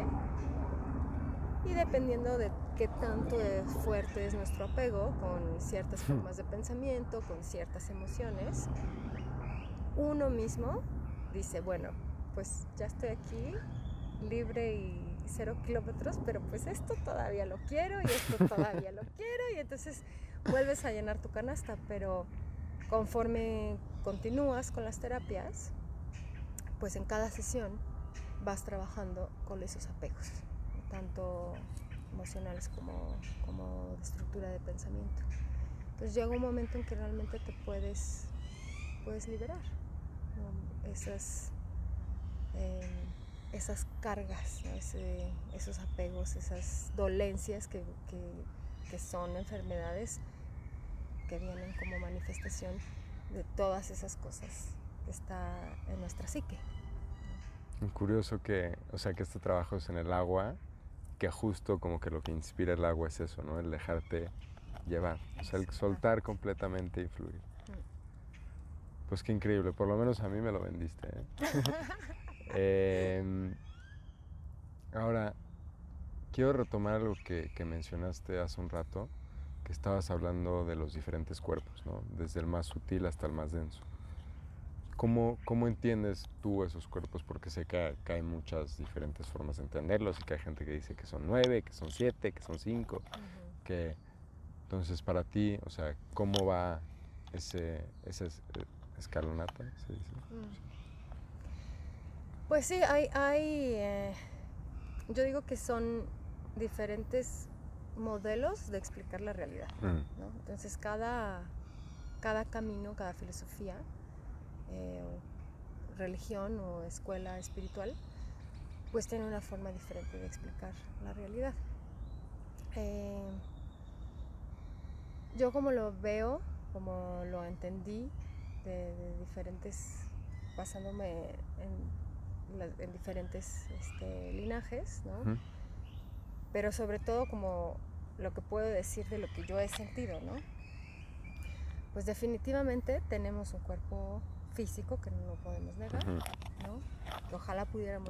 Y dependiendo de qué tanto fuerte es nuestro apego con ciertas formas de pensamiento, con ciertas emociones, uno mismo dice, bueno, pues ya estoy aquí, libre y cero kilómetros, pero pues esto todavía lo quiero y esto <laughs> todavía lo quiero y entonces vuelves a llenar tu canasta, pero conforme continúas con las terapias, pues en cada sesión vas trabajando con esos apegos, tanto emocionales como, como de estructura de pensamiento. Entonces llega un momento en que realmente te puedes, puedes liberar esas... Eh, esas cargas, esos apegos, esas dolencias que, son enfermedades que vienen como manifestación de todas esas cosas que está en nuestra psique. Curioso que, o sea, que este trabajo es en el agua, que justo como que lo que inspira el agua es eso, ¿no? El dejarte llevar, o sea, el soltar completamente y fluir. Mm. Pues qué increíble, por lo menos a mí me lo vendiste. ¿eh? <laughs> Em, ahora, quiero retomar algo que, mencionaste hace un rato, que estabas hablando de los diferentes cuerpos, ¿no? desde el más sutil hasta el más denso. ¿Cómo, ¿Cómo, entiendes tú esos cuerpos? Porque sé que, hay muchas diferentes formas de entenderlos y que hay gente que dice que son nueve, que son siete, que son cinco. que, entonces, para ti, o sea, ¿cómo va ese, ese eh, escalonata? Se dice? Mm. Pues sí, hay, hay eh, yo digo que son diferentes modelos de explicar la realidad. Mm. Entonces cada, cada camino, cada filosofía, eh, religión o escuela espiritual, pues tiene una forma diferente de explicar la realidad. Eh, yo como lo veo, como lo entendí de, de diferentes, basándome en en diferentes este, linajes, ¿no? Pero sobre todo como lo que puedo decir de lo que yo he sentido, ¿no? Pues definitivamente tenemos un cuerpo físico que no podemos negar, ¿no? ojalá pudiéramos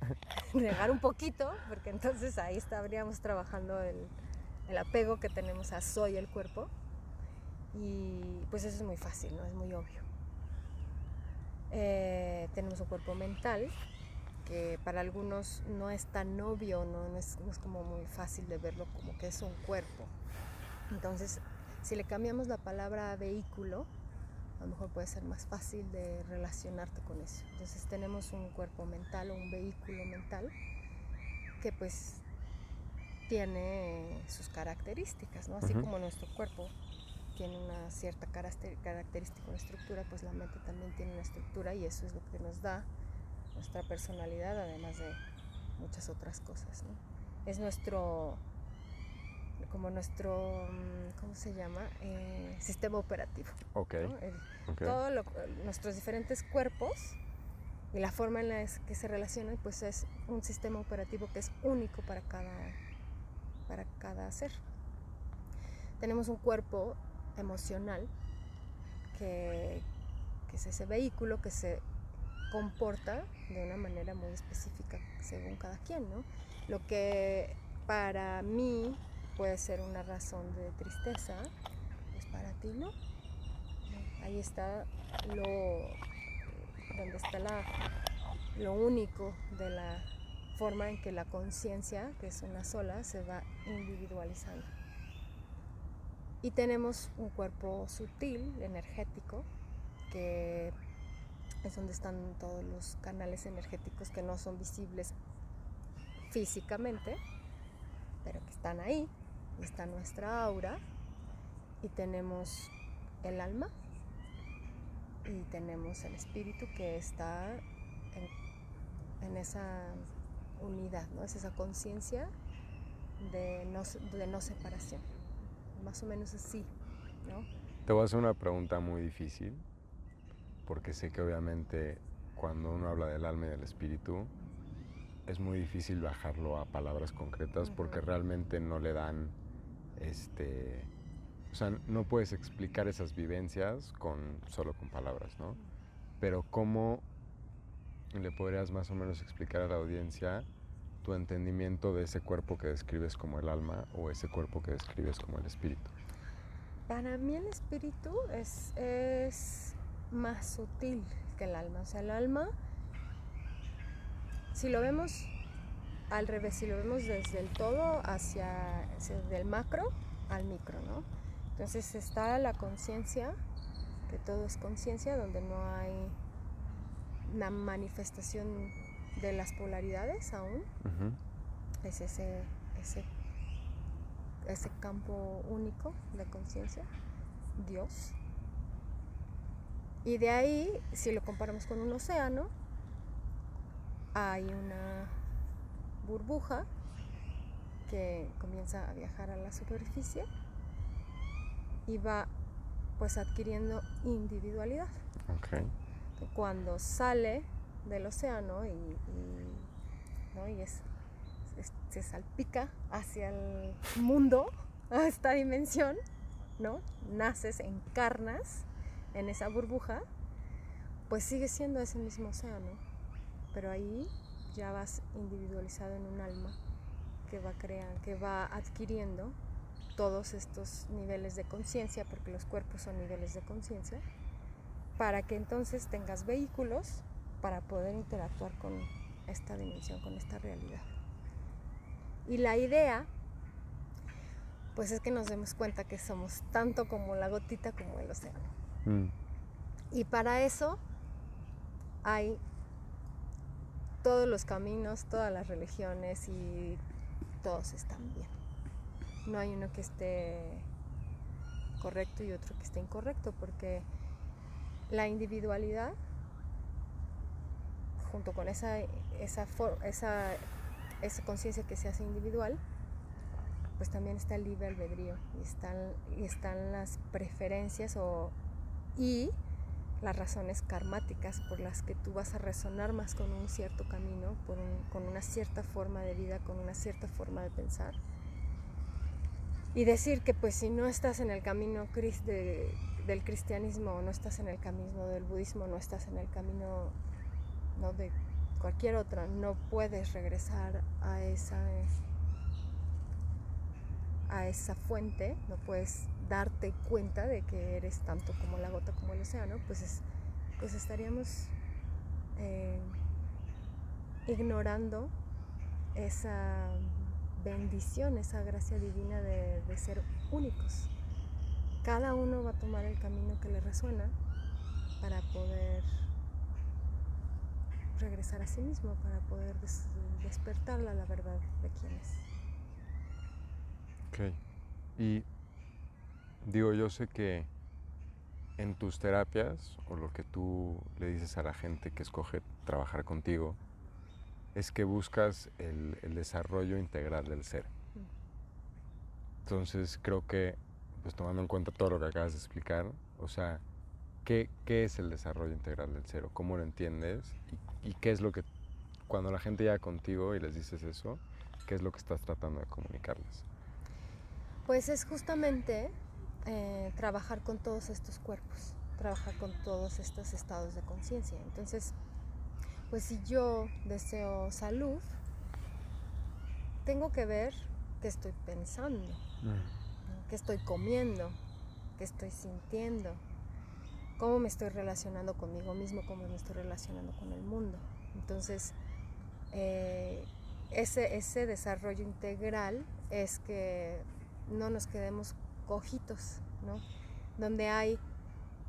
<laughs> negar un poquito, porque entonces ahí estaríamos trabajando el, el apego que tenemos a soy el cuerpo. Y pues eso es muy fácil, ¿no? Es muy obvio. Eh, tenemos un cuerpo mental que para algunos no es tan obvio, ¿no? es, como muy fácil de verlo como que es un cuerpo. Entonces, si le cambiamos la palabra vehículo, a lo mejor puede ser más fácil de relacionarte con eso. Entonces tenemos un cuerpo mental o un vehículo mental que pues tiene sus características, ¿no? Así como nuestro cuerpo tiene una cierta característica, una estructura, pues la mente también tiene una estructura y eso es lo que nos da nuestra personalidad, además de muchas otras cosas, ¿no? Es nuestro como nuestro, mm, ¿cómo se llama? Eh, sistema operativo. Ok. Todos nuestros diferentes cuerpos y la forma en la que se relacionan, pues es un sistema operativo que es único para cada, para cada ser. Tenemos un cuerpo emocional que, que es ese vehículo que se comporta de una manera muy específica según cada quien, ¿no? Lo que para mí puede ser una razón de tristeza, pues para ti no. Ahí está donde está la, lo único de la forma en que la conciencia, que es una sola, se va individualizando. Y tenemos un cuerpo sutil, energético, que es donde están todos los canales energéticos que no son visibles físicamente, pero que están ahí está nuestra aura y tenemos el alma y tenemos el espíritu que está en, esa unidad, ¿no? Es esa conciencia de no, de no separación. Más o menos así, ¿no? Te voy a hacer una pregunta muy difícil, porque sé que obviamente cuando uno habla del alma y del espíritu, es muy difícil bajarlo a palabras concretas porque realmente no le dan este, o sea, no puedes explicar esas vivencias con, solo con palabras, ¿no? Pero ¿cómo le podrías más o menos explicar a la audiencia tu entendimiento de ese cuerpo que describes como el alma o ese cuerpo que describes como el espíritu? Para mí el espíritu es, es más sutil que el alma. O sea, el alma, si lo vemos al revés, si lo vemos desde el todo hacia, del macro al micro, ¿no? Entonces está la conciencia, que todo es conciencia, donde no hay una manifestación de las polaridades aún. Es ese, ese, ese campo único de conciencia, Dios. Y de ahí, si lo comparamos con un océano, hay una burbuja que comienza a viajar a la superficie y va pues adquiriendo individualidad. Cuando sale del océano y, se salpica hacia el mundo, <laughs> a esta dimensión, ¿no? Naces, encarnas en esa burbuja, pues sigue siendo ese mismo océano, pero ahí ya vas individualizado en un alma que va, creando, que va adquiriendo todos estos niveles de conciencia, porque los cuerpos son niveles de conciencia, para que entonces tengas vehículos para poder interactuar con esta dimensión, con esta realidad. Y la idea, pues es que nos demos cuenta que somos tanto como la gotita como el océano. Mm. Y para eso hay todos los caminos, todas las religiones y todos están bien. No hay uno que esté correcto y otro que esté incorrecto, porque la individualidad, junto con esa, esa, esa, esa conciencia que se hace individual, pues también está el libre albedrío y están, están las preferencias o, y las razones karmáticas por las que tú vas a resonar más con un cierto camino, con una cierta forma de vida, con una cierta forma de pensar. Y decir que pues si no estás en el camino del cristianismo, no estás en el camino del budismo, no estás en el camino ¿no? de cualquier otra, no puedes regresar a esa, a esa fuente, no puedes darte cuenta de que eres tanto como la gota como el océano, pues, pues estaríamos eh, ignorando esa bendición, esa gracia divina de, ser únicos. Cada uno va a tomar el camino que le resuena para poder regresar a sí mismo, para poder despertarla la verdad de quién es. Ok. Y digo, yo sé que en tus terapias o lo que tú le dices a la gente que escoge trabajar contigo es que buscas el, desarrollo integral del ser. Entonces creo que, pues tomando en cuenta todo lo que acabas de explicar, o sea, ¿qué, es el desarrollo integral del ser cómo lo entiendes y, qué es lo que, cuando la gente llega contigo y les dices eso, qué es lo que estás tratando de comunicarles? Pues es justamente eh, trabajar con todos estos cuerpos, trabajar con todos estos estados de conciencia. Entonces, pues si yo deseo salud, tengo que ver qué estoy pensando, mm. qué estoy comiendo, qué estoy sintiendo, cómo me estoy relacionando conmigo mismo, cómo me estoy relacionando con el mundo. Entonces, eh, ese, ese desarrollo integral es que no nos quedemos cojitos, ¿no? Donde hay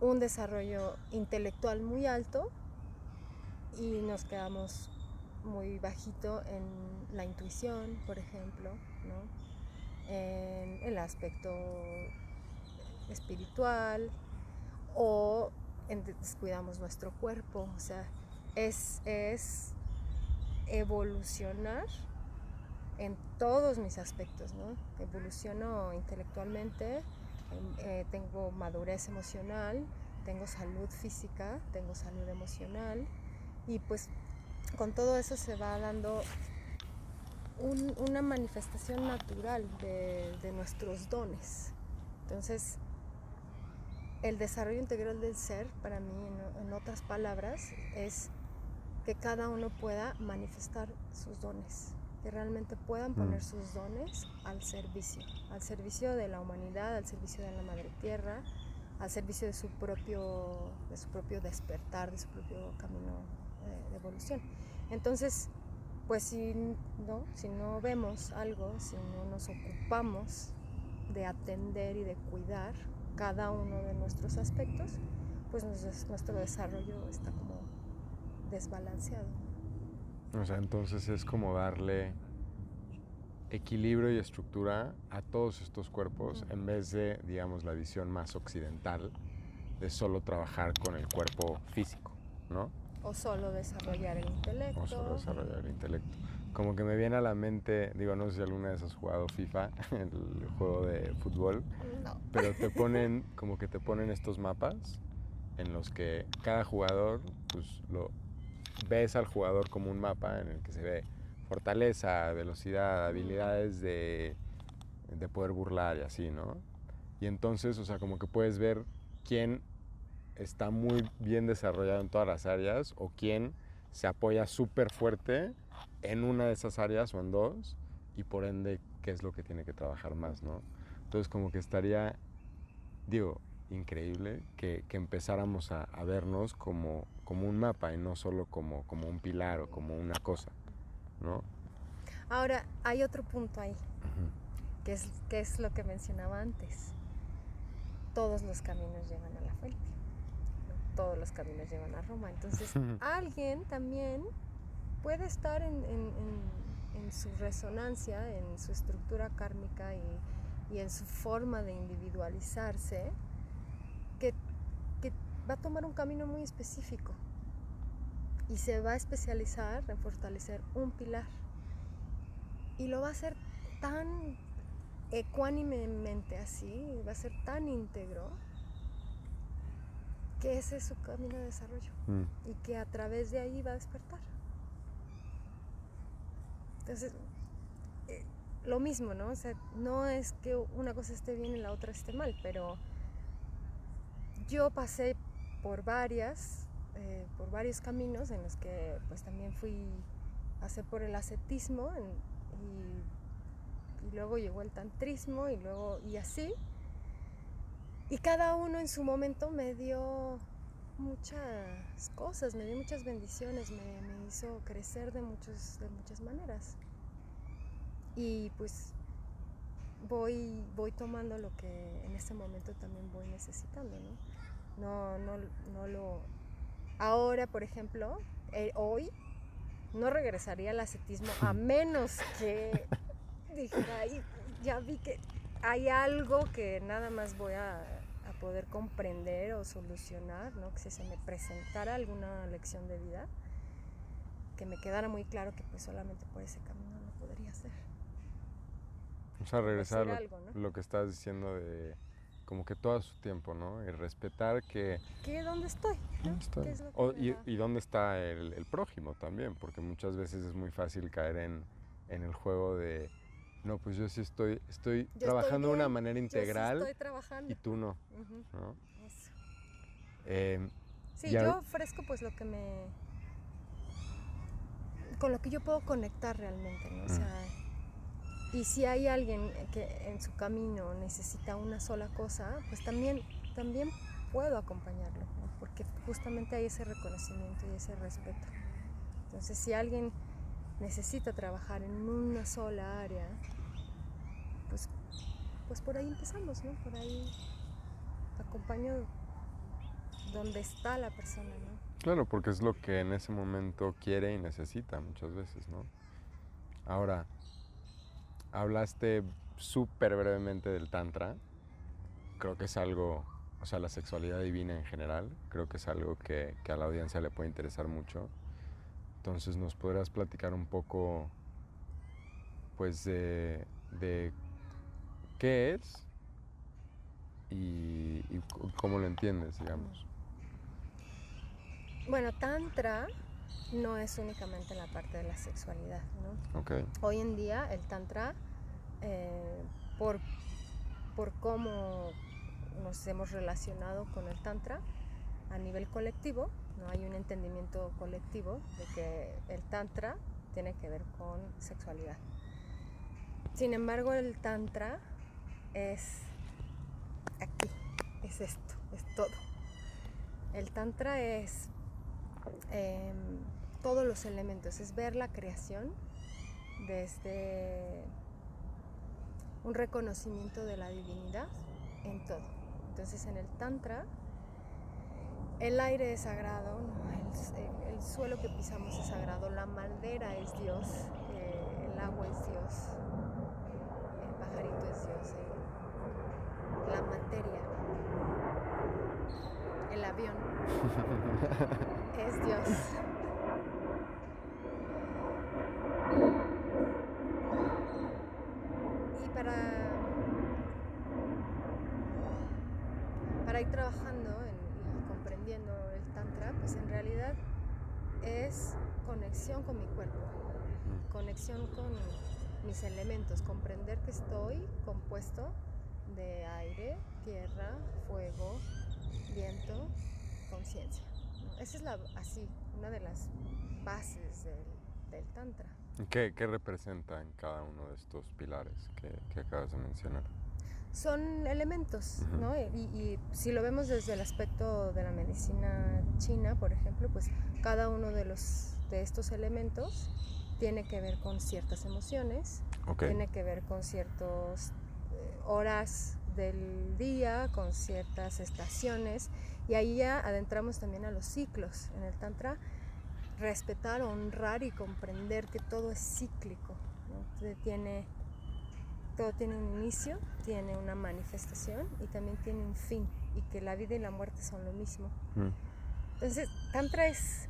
un desarrollo intelectual muy alto y nos quedamos muy bajito en la intuición, por ejemplo, ¿no? en el aspecto espiritual o descuidamos nuestro cuerpo, o sea, es, es evolucionar en todos mis aspectos, ¿no? Evoluciono intelectualmente, em, eh, tengo madurez emocional, tengo salud física, tengo salud emocional y pues con todo eso se va dando una manifestación natural de, nuestros dones. Entonces, el desarrollo integral del ser, para mí, en otras palabras, es que cada uno pueda manifestar sus dones que realmente puedan poner mm. sus dones al servicio, al servicio de la humanidad, al servicio de la madre tierra, al servicio de su propio, de su propio despertar, de su propio camino eh, de evolución. Entonces, pues si no, si no vemos algo, si no nos ocupamos de atender y de cuidar cada uno de nuestros aspectos, pues nuestro desarrollo está como desbalanceado. O sea, entonces es como darle equilibrio y estructura a todos estos cuerpos en vez de, digamos, la visión más occidental de solo trabajar con el cuerpo físico, ¿no? O solo desarrollar el intelecto. O solo desarrollar el intelecto. Como que me viene a la mente, digo, no sé si alguna vez has jugado FIFA, <laughs> el juego de fútbol, no. pero te <laughs> ponen, como que te ponen estos mapas en los que cada jugador, pues lo, ves al jugador como un mapa en el que se ve fortaleza, velocidad, habilidades de, poder burlar y así, ¿no? Y entonces, o sea, como que puedes ver quién está muy bien desarrollado en todas las áreas o quién se apoya súper fuerte en una de esas áreas o en dos y por ende qué es lo que tiene que trabajar más, ¿no? Entonces como que estaría, digo, increíble que, empezáramos a, vernos como, como un mapa y no solo como, como un pilar o como una cosa, ¿no? Ahora, hay otro punto ahí, que, es, que es lo que mencionaba antes. Todos los caminos llevan a la fuente, todos los caminos llevan a Roma. Entonces, <laughs> alguien también puede estar en, su resonancia, en su estructura kármica y, y en su forma de individualizarse, que, va a tomar un camino muy específico y se va a especializar en fortalecer un pilar. Y lo va a hacer tan ecuánimemente así, va a ser tan íntegro, que ese es su camino de desarrollo mm. y que a través de ahí va a despertar. Entonces, eh, lo mismo, ¿no? O sea, no es que una cosa esté bien y la otra esté mal, pero yo pasé por varias, eh, por varios caminos en los que pues también fui, pasé por el ascetismo y, luego llegó el tantrismo y luego, y así. Y cada uno en su momento me dio muchas cosas, me dio muchas bendiciones, me, hizo crecer de, muchos, de muchas maneras. Y pues voy, voy tomando lo que en este momento también voy necesitando, ¿no? No, no, no lo... Ahora, por ejemplo, eh, hoy no regresaría al ascetismo a <laughs> menos que dijera, ya vi que hay algo que nada más voy a, a, poder comprender o solucionar, ¿no? Que si se me presentara alguna lección de vida, que me quedara muy claro que pues solamente por ese camino no podría ser. O sea, regresar lo, que estás diciendo de como que todo su tiempo, ¿no? Y respetar que... ¿Qué? ¿Dónde estoy? y, dónde está el, prójimo también, porque muchas veces es muy fácil caer en, en el juego de, no, pues yo sí estoy, estoy trabajando de una manera integral estoy trabajando. y tú no. Eso. Em, sí, yo ofrezco pues lo que me... con lo que yo puedo conectar realmente, ¿no? O sea, y si hay alguien que en su camino necesita una sola cosa, pues también, también puedo acompañarlo, porque justamente hay ese reconocimiento y ese respeto. Entonces, si alguien necesita trabajar en una sola área, pues, pues por ahí empezamos, ¿no? Por ahí acompaño donde está la persona, ¿no? Claro, porque es lo que en ese momento quiere y necesita muchas veces, ¿no? Ahora, Hablaste súper brevemente del Tantra. Creo que es algo, o sea, la sexualidad divina en general, creo que es algo que, a la audiencia le puede interesar mucho. Entonces, ¿nos podrás platicar un poco, pues, de, qué es y, cómo lo entiendes, digamos? Bueno, Tantra no es únicamente la parte de la sexualidad, ¿no? Hoy en día el tantra, eh, por, por cómo nos hemos relacionado con el tantra a nivel colectivo, no hay un entendimiento colectivo de que el tantra tiene que ver con sexualidad. Sin embargo, el tantra es aquí, es esto, es todo. El tantra es Em, todos los elementos, es ver la creación desde un reconocimiento de la divinidad en todo. Entonces en el Tantra el aire es sagrado, el, suelo que pisamos es sagrado, la madera es Dios, eh, el agua es Dios, el pajarito es Dios, la materia, avión <laughs> es Dios. Y para, para ir trabajando y comprendiendo el Tantra, pues en realidad es conexión con mi cuerpo, conexión con mis elementos, comprender que estoy compuesto de aire, tierra, fuego, viento, conciencia. Esa es la, así, una de las bases del, Tantra. ¿Qué, ¿Qué, representa en cada uno de estos pilares que, acabas de mencionar? Son elementos, ¿no? Y, si lo vemos desde el aspecto de la medicina china, por ejemplo, pues cada uno de, los, de estos elementos tiene que ver con ciertas emociones, tiene que ver con ciertas eh, horas del día, con ciertas estaciones y ahí ya adentramos también a los ciclos en el Tantra, respetar, honrar y comprender que todo es cíclico, tiene, todo tiene un inicio, tiene una manifestación y también tiene un fin y que la vida y la muerte son lo mismo. Mm. Entonces, Tantra es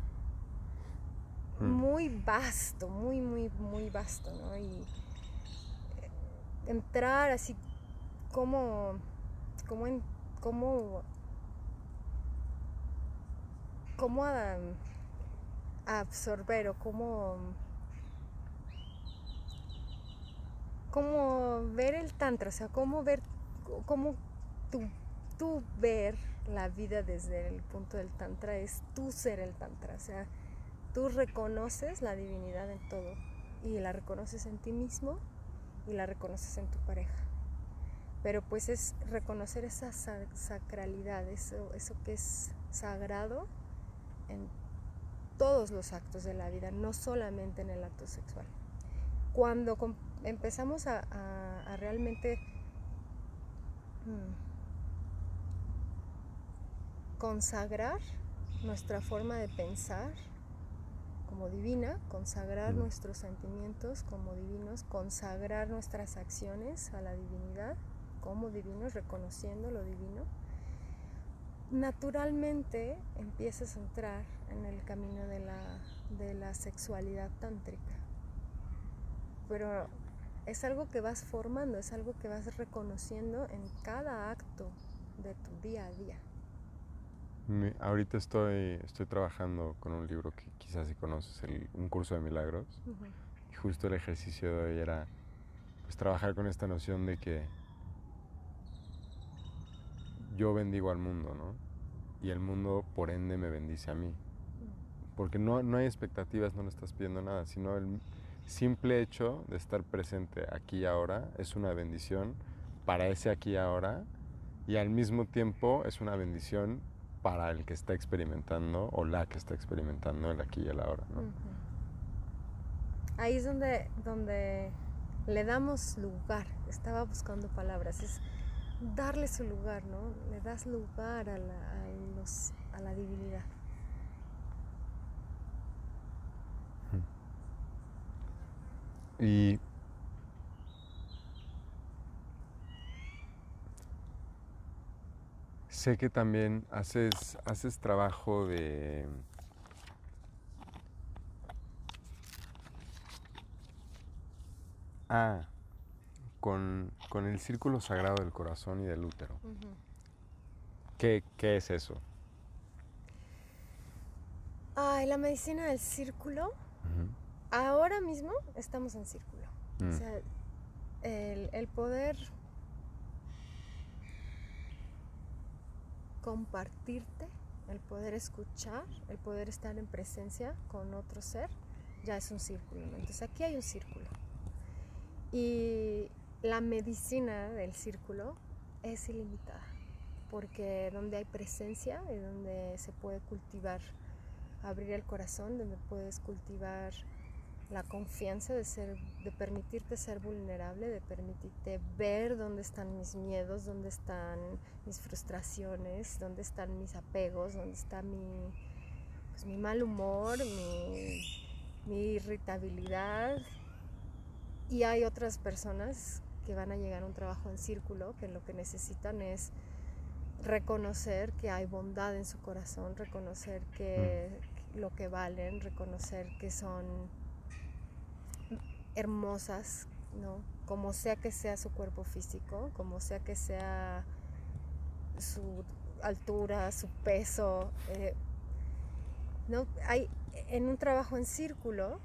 mm. muy vasto, muy, muy, muy vasto, ¿no? Y eh, entrar así como, en, como cómo absorber o cómo, cómo ver el tantra, o sea, cómo ver, cómo tú, tú ver la vida desde el punto del tantra es tú ser el tantra, o sea, tú reconoces la divinidad en todo y la reconoces en ti mismo y la reconoces en tu pareja. Pero pues es reconocer esa sacralidad, eso, eso que es sagrado en todos los actos de la vida, no solamente en el acto sexual. Cuando empezamos a, realmente consagrar nuestra forma de pensar como divina, consagrar nuestros sentimientos como divinos, consagrar nuestras acciones a la divinidad como divinos, reconociendo lo divino, naturalmente empiezas a entrar en el camino de la, de la sexualidad tántrica. Pero es algo que vas formando, es algo que vas reconociendo en cada acto de tu día a día. ahorita estoy, estoy trabajando con un libro que quizás si conoces, un curso de milagros. Y justo el ejercicio de hoy era pues, trabajar con esta noción de que yo bendigo al mundo, ¿no? Y el mundo por ende me bendice a mí. Porque no, no hay expectativas, no le estás pidiendo nada, sino el, simple hecho de estar presente aquí y ahora es una bendición para ese aquí y ahora y al mismo tiempo es una bendición para el que está experimentando o la que está experimentando el aquí y el ahora. Ahí es donde, donde le damos lugar, estaba buscando palabras, es darle su lugar, ¿no? Le das lugar a a la divinidad. Y sé que también haces, haces trabajo de... Ah, con, el círculo sagrado del corazón y del útero. ¿Qué, es eso? Ay, la medicina del círculo ahora mismo estamos en círculo. O mm. sea, el, poder compartirte, el poder escuchar, el poder estar en presencia con otro ser, ya es un círculo. Entonces aquí hay un círculo. Y la medicina del círculo es ilimitada, porque donde hay presencia y donde se puede cultivar, abrir el corazón, donde puedes cultivar la confianza de ser, de permitirte ser vulnerable, de permitirte ver dónde están mis miedos, dónde están mis frustraciones, dónde están mis apegos, dónde está mi, pues, mi mal humor, mi irritabilidad. Y hay otras personas que van a llegar a un trabajo en círculo que lo que necesitan es reconocer que hay bondad en su corazón, reconocer que mm. lo que valen, reconocer que son hermosas, ¿no? Como sea que sea su cuerpo físico, como sea que sea su altura, su peso. Eh, ¿no? Hay, en un trabajo en círculo,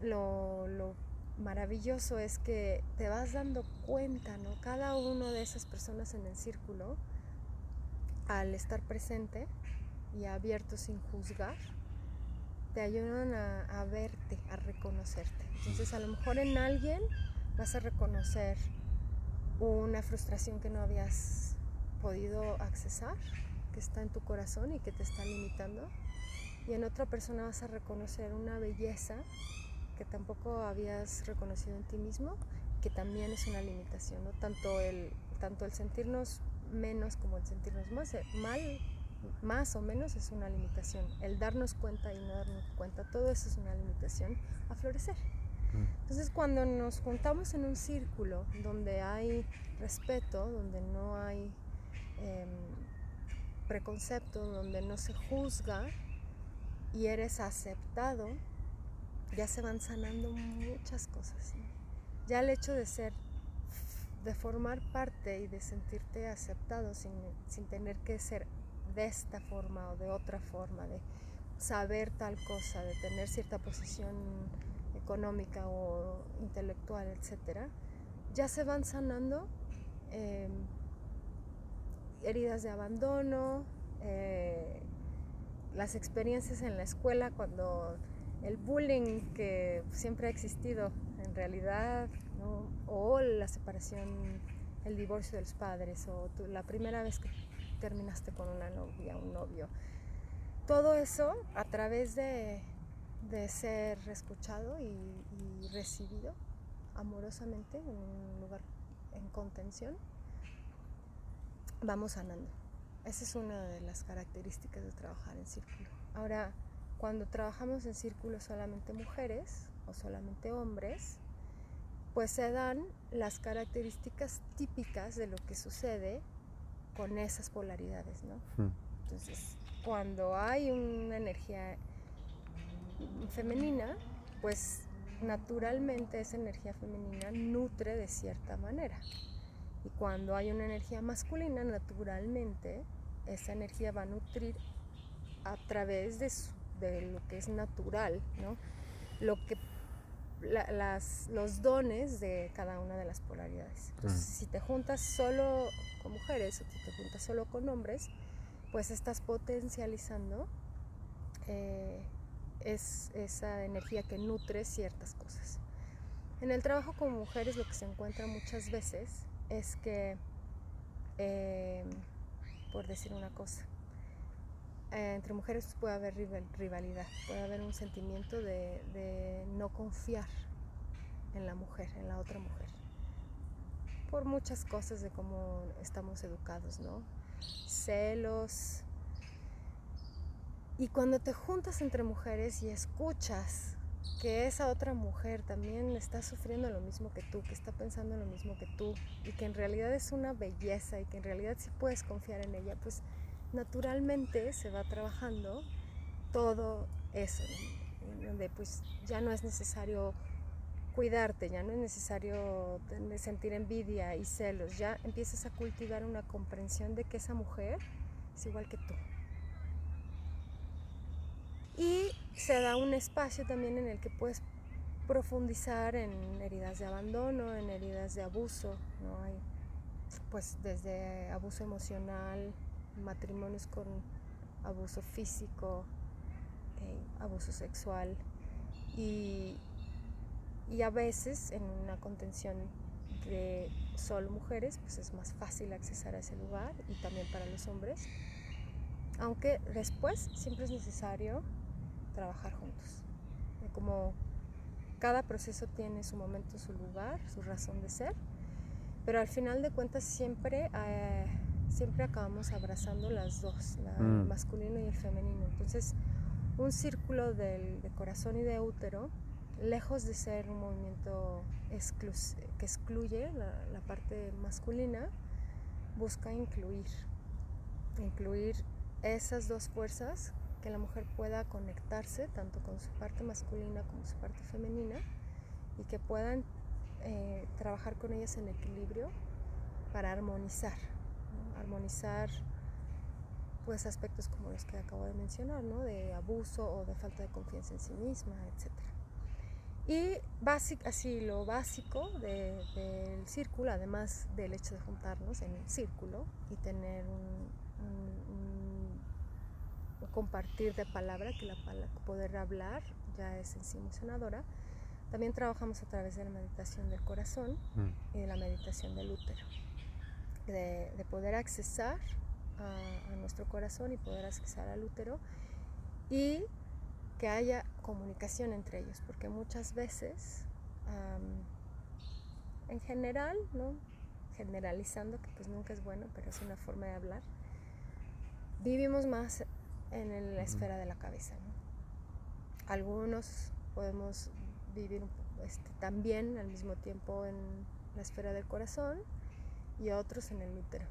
lo, lo, maravilloso es que te vas dando cuenta, ¿no? Cada uno de esas personas en el círculo, al estar presente y abierto sin juzgar, te ayudan a, verte, a reconocerte. Entonces a lo mejor en alguien vas a reconocer una frustración que no habías podido accesar, que está en tu corazón y que te está limitando. Y en otra persona vas a reconocer una belleza que tampoco habías reconocido en ti mismo, que también es una limitación, ¿no? Tanto el, tanto el sentirnos menos como el sentirnos más, eh, mal más o menos es una limitación. El darnos cuenta y no darnos cuenta, todo eso es una limitación a florecer. Mm. Entonces cuando nos juntamos en un círculo donde hay respeto, donde no hay eh, preconcepto, donde no se juzga y eres aceptado, ya se van sanando muchas cosas. Ya el hecho de ser, de formar parte y de sentirte aceptado sin, sin tener que ser de esta forma o de otra forma, de saber tal cosa, de tener cierta posición económica o intelectual, etcétera, ya se van sanando em, heridas de abandono, eh, las experiencias en la escuela cuando el bullying que siempre ha existido en realidad, o la separación, el divorcio de los padres, o la primera vez que terminaste con una novia, un novio. Todo eso a través de, ser escuchado y, recibido amorosamente en un lugar en contención, vamos sanando. esa es una de las características de trabajar en círculo. Ahora, cuando trabajamos en círculo solamente mujeres o solamente hombres, pues se dan las características típicas de lo que sucede con esas polaridades, ¿no? Entonces, cuando hay una energía femenina, pues naturalmente esa energía femenina nutre de cierta manera. Y cuando hay una energía masculina, naturalmente esa energía va a nutrir a través de, de lo que es natural, ¿no? Lo que las, los dones de cada una de las polaridades. Entonces, si te juntas solo con mujeres o si te juntas solo con hombres, pues estás potencializando eh, es, esa energía que nutre ciertas cosas. En el trabajo con mujeres lo que se encuentra muchas veces es que, eh, por decir una cosa, eh, entre mujeres puede haber rivalidad, puede haber un sentimiento de, no confiar en la mujer, en la otra mujer, por muchas cosas de cómo estamos educados, ¿no? Celos. Y cuando te juntas entre mujeres y escuchas que esa otra mujer también está sufriendo lo mismo que tú, que está pensando lo mismo que tú, y que en realidad es una belleza y que en realidad sí puedes confiar en ella, pues naturalmente se va trabajando todo eso, donde pues ya no es necesario cuidarte, ya no es necesario sentir envidia y celos, ya empiezas a cultivar una comprensión de que esa mujer es igual que tú. Y se da un espacio también en el que puedes profundizar en heridas de abandono, en heridas de abuso, ¿no? Hay, pues desde abuso emocional, matrimonios con abuso físico, eh, abuso sexual y, y a veces en una contención de solo mujeres pues es más fácil accesar a ese lugar y también para los hombres aunque después siempre es necesario trabajar juntos. Como cada proceso tiene su momento, su lugar, su razón de ser pero al final de cuentas siempre eh, siempre acabamos abrazando las dos, el mm. masculino y el femenino. Entonces, un círculo del, de corazón y de útero, lejos de ser un movimiento que excluye la, parte masculina, busca incluir, incluir esas dos fuerzas, que la mujer pueda conectarse tanto con su parte masculina como su parte femenina y que puedan eh, trabajar con ellas en equilibrio para armonizar armonizar pues aspectos como los que acabo de mencionar, ¿no? de abuso o de falta de confianza en sí misma, etc. Y así lo básico del círculo, además del hecho de juntarnos en un círculo y tener un, compartir de palabra, que la poder hablar ya es en sí muy sanadora, también trabajamos a través de la meditación del corazón mm. y de la meditación del útero de, poder accesar a, nuestro corazón y poder accesar al útero y que haya comunicación entre ellos, porque muchas veces, en general, ¿no? generalizando, que pues nunca es bueno, pero es una forma de hablar, vivimos más en la esfera de la cabeza. Algunos podemos vivir este, también al mismo tiempo en la esfera del corazón y otros en el útero.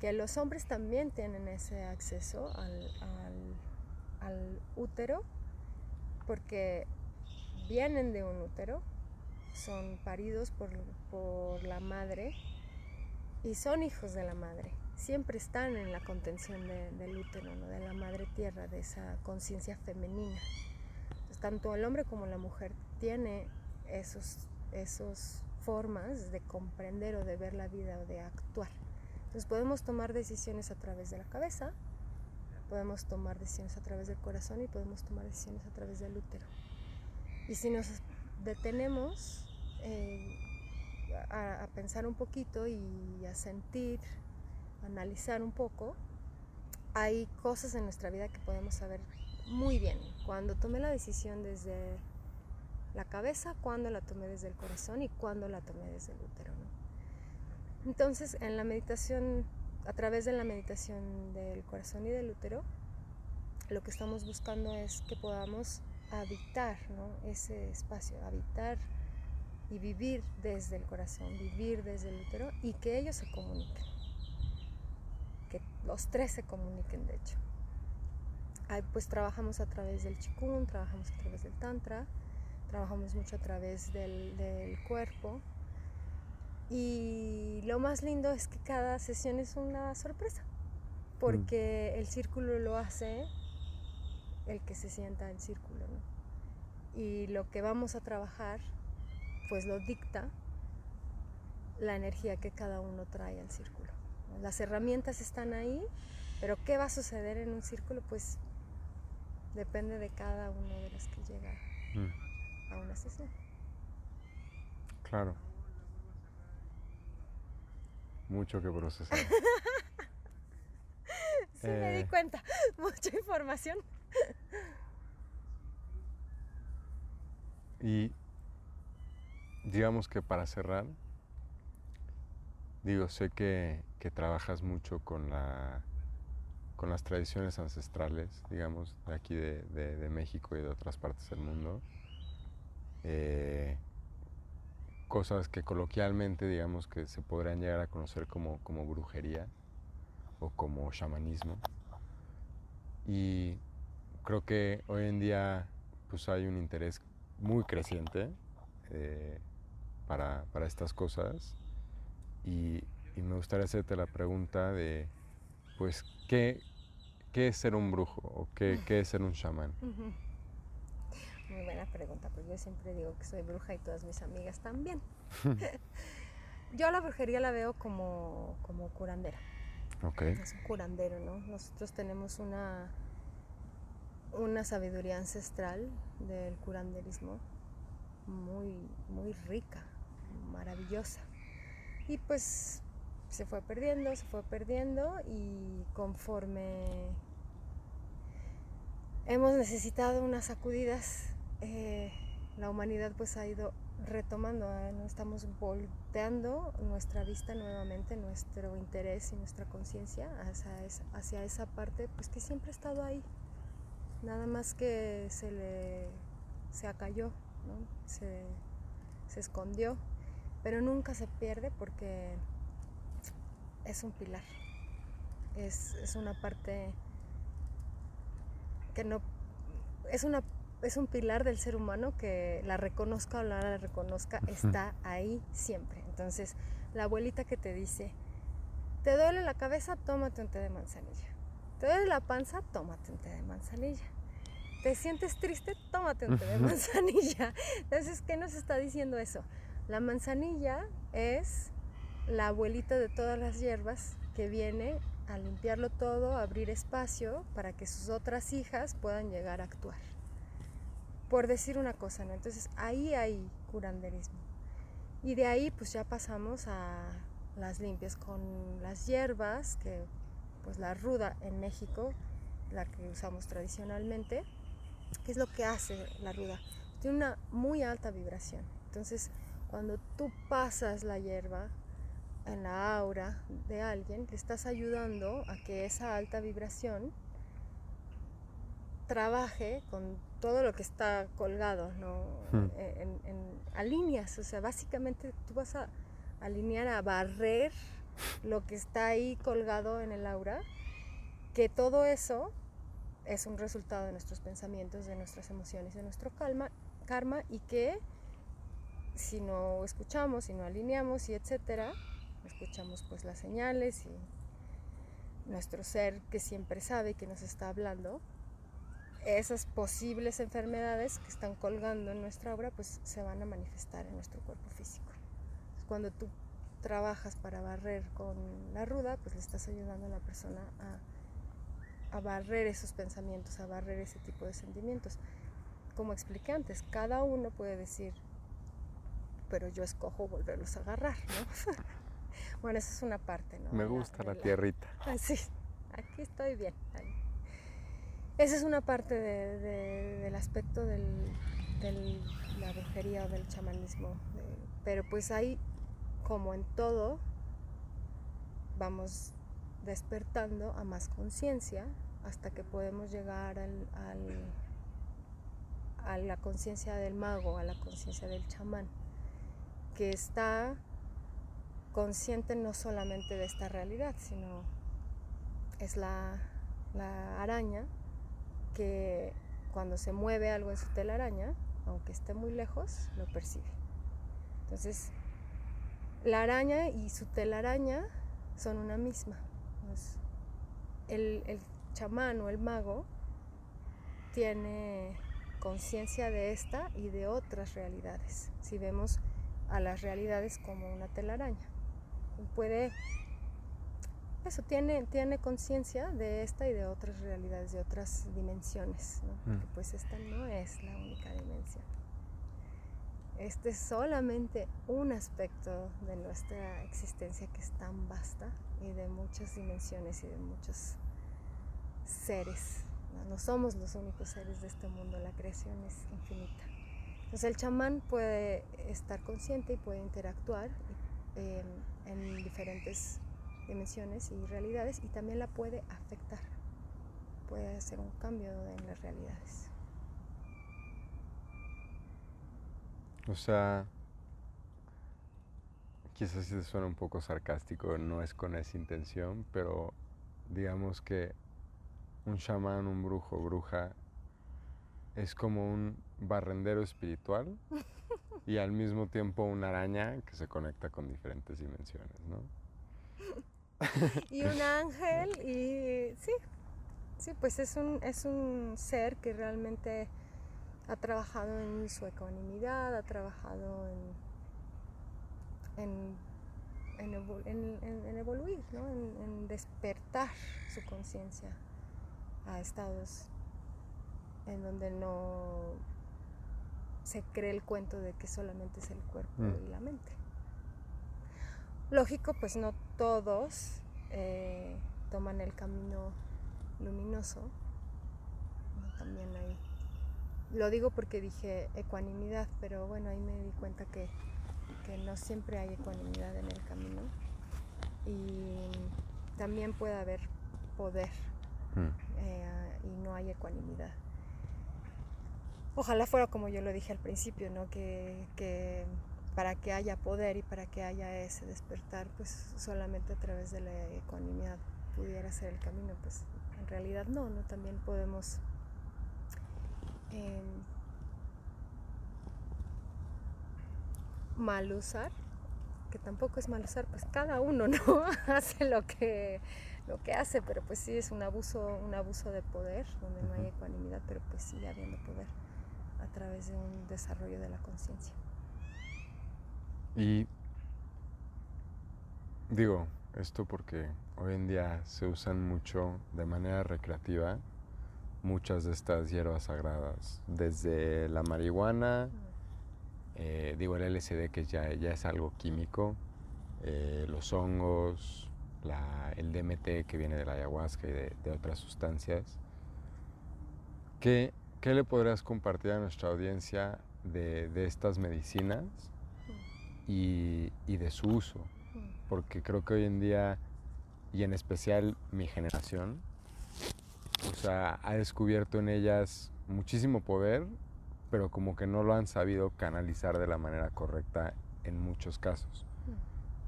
Que los hombres también tienen ese acceso al, útero porque vienen de un útero, son paridos por, la madre y son hijos de la madre. Siempre están en la contención del útero, de la madre tierra, de esa conciencia femenina. tanto el hombre como la mujer tiene esos, esos formas de comprender o de ver la vida o de actuar. Entonces podemos tomar decisiones a través de la cabeza, podemos tomar decisiones a través del corazón y podemos tomar decisiones a través del útero. Y si nos detenemos eh, a, pensar un poquito y a sentir, analizar un poco, hay cosas en nuestra vida que podemos saber muy bien. Cuando tomé la decisión desde la cabeza, cuando la tomé desde el corazón y cuando la tomé desde el útero. Entonces, en la meditación a través de la meditación del corazón y del útero, lo que estamos buscando es que podamos habitar ese espacio, habitar y vivir desde el corazón, vivir desde el útero y que ellos se comuniquen, que los tres se comuniquen de hecho. pues trabajamos a través del chikun, trabajamos a través del tantra, trabajamos mucho a través del, del cuerpo y lo más lindo es que cada sesión es una sorpresa, porque mm. el círculo lo hace el que se sienta en círculo, ¿no? Y lo que vamos a trabajar, pues lo dicta la energía que cada uno trae al círculo. Las herramientas están ahí, pero ¿qué va a suceder en un círculo? Pues depende de cada uno de los que llega mm. A. Claro. Mucho que procesar. <laughs> sí, me di eh. cuenta. <laughs> Mucha información. y digamos que para cerrar, digo, sé que, trabajas mucho con, la, con las tradiciones ancestrales, digamos, de aquí de, México y de otras partes del mundo. Eh, cosas que coloquialmente, digamos, que se podrían llegar a conocer como, como brujería o como chamanismo. Y creo que hoy en día pues hay un interés muy creciente eh, para, estas cosas y, me gustaría hacerte la pregunta de pues ¿qué, qué es ser un brujo o qué, qué es ser un chamán? Muy buena pregunta, porque yo siempre digo que soy bruja y todas mis amigas también. <laughs> <laughs> yo la brujería la veo como, como curandera. Es un curandero, ¿no? Nosotros tenemos una una sabiduría ancestral del curanderismo muy, muy rica, maravillosa. Y pues se fue perdiendo, se fue perdiendo y conforme hemos necesitado unas sacudidas, eh, la humanidad pues ha ido retomando, ¿eh? estamos volteando nuestra vista nuevamente, nuestro interés y nuestra conciencia hacia, esa, parte pues que siempre ha estado ahí, nada más que se le se acalló, se, escondió, pero nunca se pierde porque es un pilar, es, una parte que no, es, una, es un pilar del ser humano que la reconozca o no la reconozca, está ahí siempre. Entonces, la abuelita que te dice, te duele la cabeza, tómate un té de manzanilla. Te duele la panza, tómate un té de manzanilla te sientes triste, tómate un té de manzanilla. <laughs> Entonces, ¿qué nos está diciendo eso? La manzanilla es la abuelita de todas las hierbas que viene a limpiarlo todo, a abrir espacio para que sus otras hijas puedan llegar a actuar. Por decir una cosa, ¿no? Entonces ahí hay curanderismo. Y de ahí pues ya pasamos a las limpias con las hierbas, que pues la ruda en México, la que usamos tradicionalmente, ¿Qué es lo que hace la ruda? Tiene una muy alta vibración. Entonces, cuando tú pasas la hierba en la aura de alguien, le estás ayudando a que esa alta vibración trabaje con todo lo que está colgado, ¿no? Hmm. En, en, alineas, o sea, básicamente tú vas a alinear, a barrer lo que está ahí colgado en el aura, que todo eso es un resultado de nuestros pensamientos, de nuestras emociones, de nuestro calma, karma y que si no escuchamos, si no alineamos y etcétera, escuchamos pues las señales y nuestro ser que siempre sabe que nos está hablando, esas posibles enfermedades que están colgando en nuestra obra pues se van a manifestar en nuestro cuerpo físico. Cuando tú trabajas para barrer con la ruda, pues le estás ayudando a la persona a a barrer esos pensamientos, a barrer ese tipo de sentimientos. Como expliqué antes, cada uno puede decir, pero yo escojo volverlos a agarrar, ¿no? <laughs> bueno, esa es una parte, ¿no? Me gusta la, tierrita. <laughs> Así, aquí estoy bien. Esa es una parte del aspecto de la brujería o del chamanismo. pero pues ahí, como en todo, vamos despertando a más conciencia hasta que podemos llegar al, a la conciencia del mago, a la conciencia del chamán, que está consciente no solamente de esta realidad, sino es la araña que cuando se mueve algo en su telaraña, aunque esté muy lejos, lo percibe. Entonces, la araña y su telaraña son una misma. el, el chamán o el mago tiene conciencia de esta y de otras realidades. Si vemos a las realidades como una telaraña, puede eso tiene, tiene conciencia de esta y de otras realidades, de otras dimensiones, ¿no? Mm. pues esta no es la única dimensión. Este es solamente un aspecto de nuestra existencia que es tan vasta y de muchas dimensiones y de muchos seres. No, somos los únicos seres de este mundo, la creación es infinita. Entonces el chamán puede estar consciente y puede interactuar eh, en diferentes dimensiones y realidades y también la puede afectar. Puede hacer un cambio en las realidades. O sea, quizás si suena un poco sarcástico, no es con esa intención, pero digamos que un chamán, un brujo, bruja, es como un barrendero espiritual <laughs> y al mismo tiempo una araña que se conecta con diferentes dimensiones, ¿no? <laughs> y un ángel y sí, sí, pues es un, es un ser que realmente ha trabajado en su ecuanimidad, ha trabajado en, en, en, evoluir, ¿no? en, despertar su conciencia a estados en donde no se cree el cuento de que solamente es el cuerpo mm. y la mente. Lógico, pues no todos eh, toman el camino luminoso. También hay. Lo digo porque dije ecuanimidad, pero bueno, ahí me di cuenta que, no siempre hay ecuanimidad en el camino. Y también puede haber poder mm. eh, y no hay ecuanimidad. Ojalá fuera como yo lo dije al principio, ¿no? que para que haya poder y para que haya ese despertar, pues solamente a través de la economía pudiera ser el camino, pues en realidad no, ¿no? También podemos em, mal usar, que tampoco es mal usar, pues cada uno no <laughs> hace lo que lo que hace, pero pues sí es un abuso, un abuso de poder, donde no hay ecuanimidad, pero pues sigue habiendo poder a través de un desarrollo de la conciencia. Y digo esto porque hoy en día se usan mucho de manera recreativa muchas de estas hierbas sagradas, desde la marihuana, eh, digo el LSD que ya, ya es algo químico, eh, los hongos, el DMT que viene de la ayahuasca y de, otras sustancias. ¿Qué, ¿Qué, le podrías compartir a nuestra audiencia de, de estas medicinas y, de su uso, mm. porque creo que hoy en día, y en especial mi generación, o sea, ha descubierto en ellas muchísimo poder, pero como que no lo han sabido canalizar de la manera correcta en muchos casos.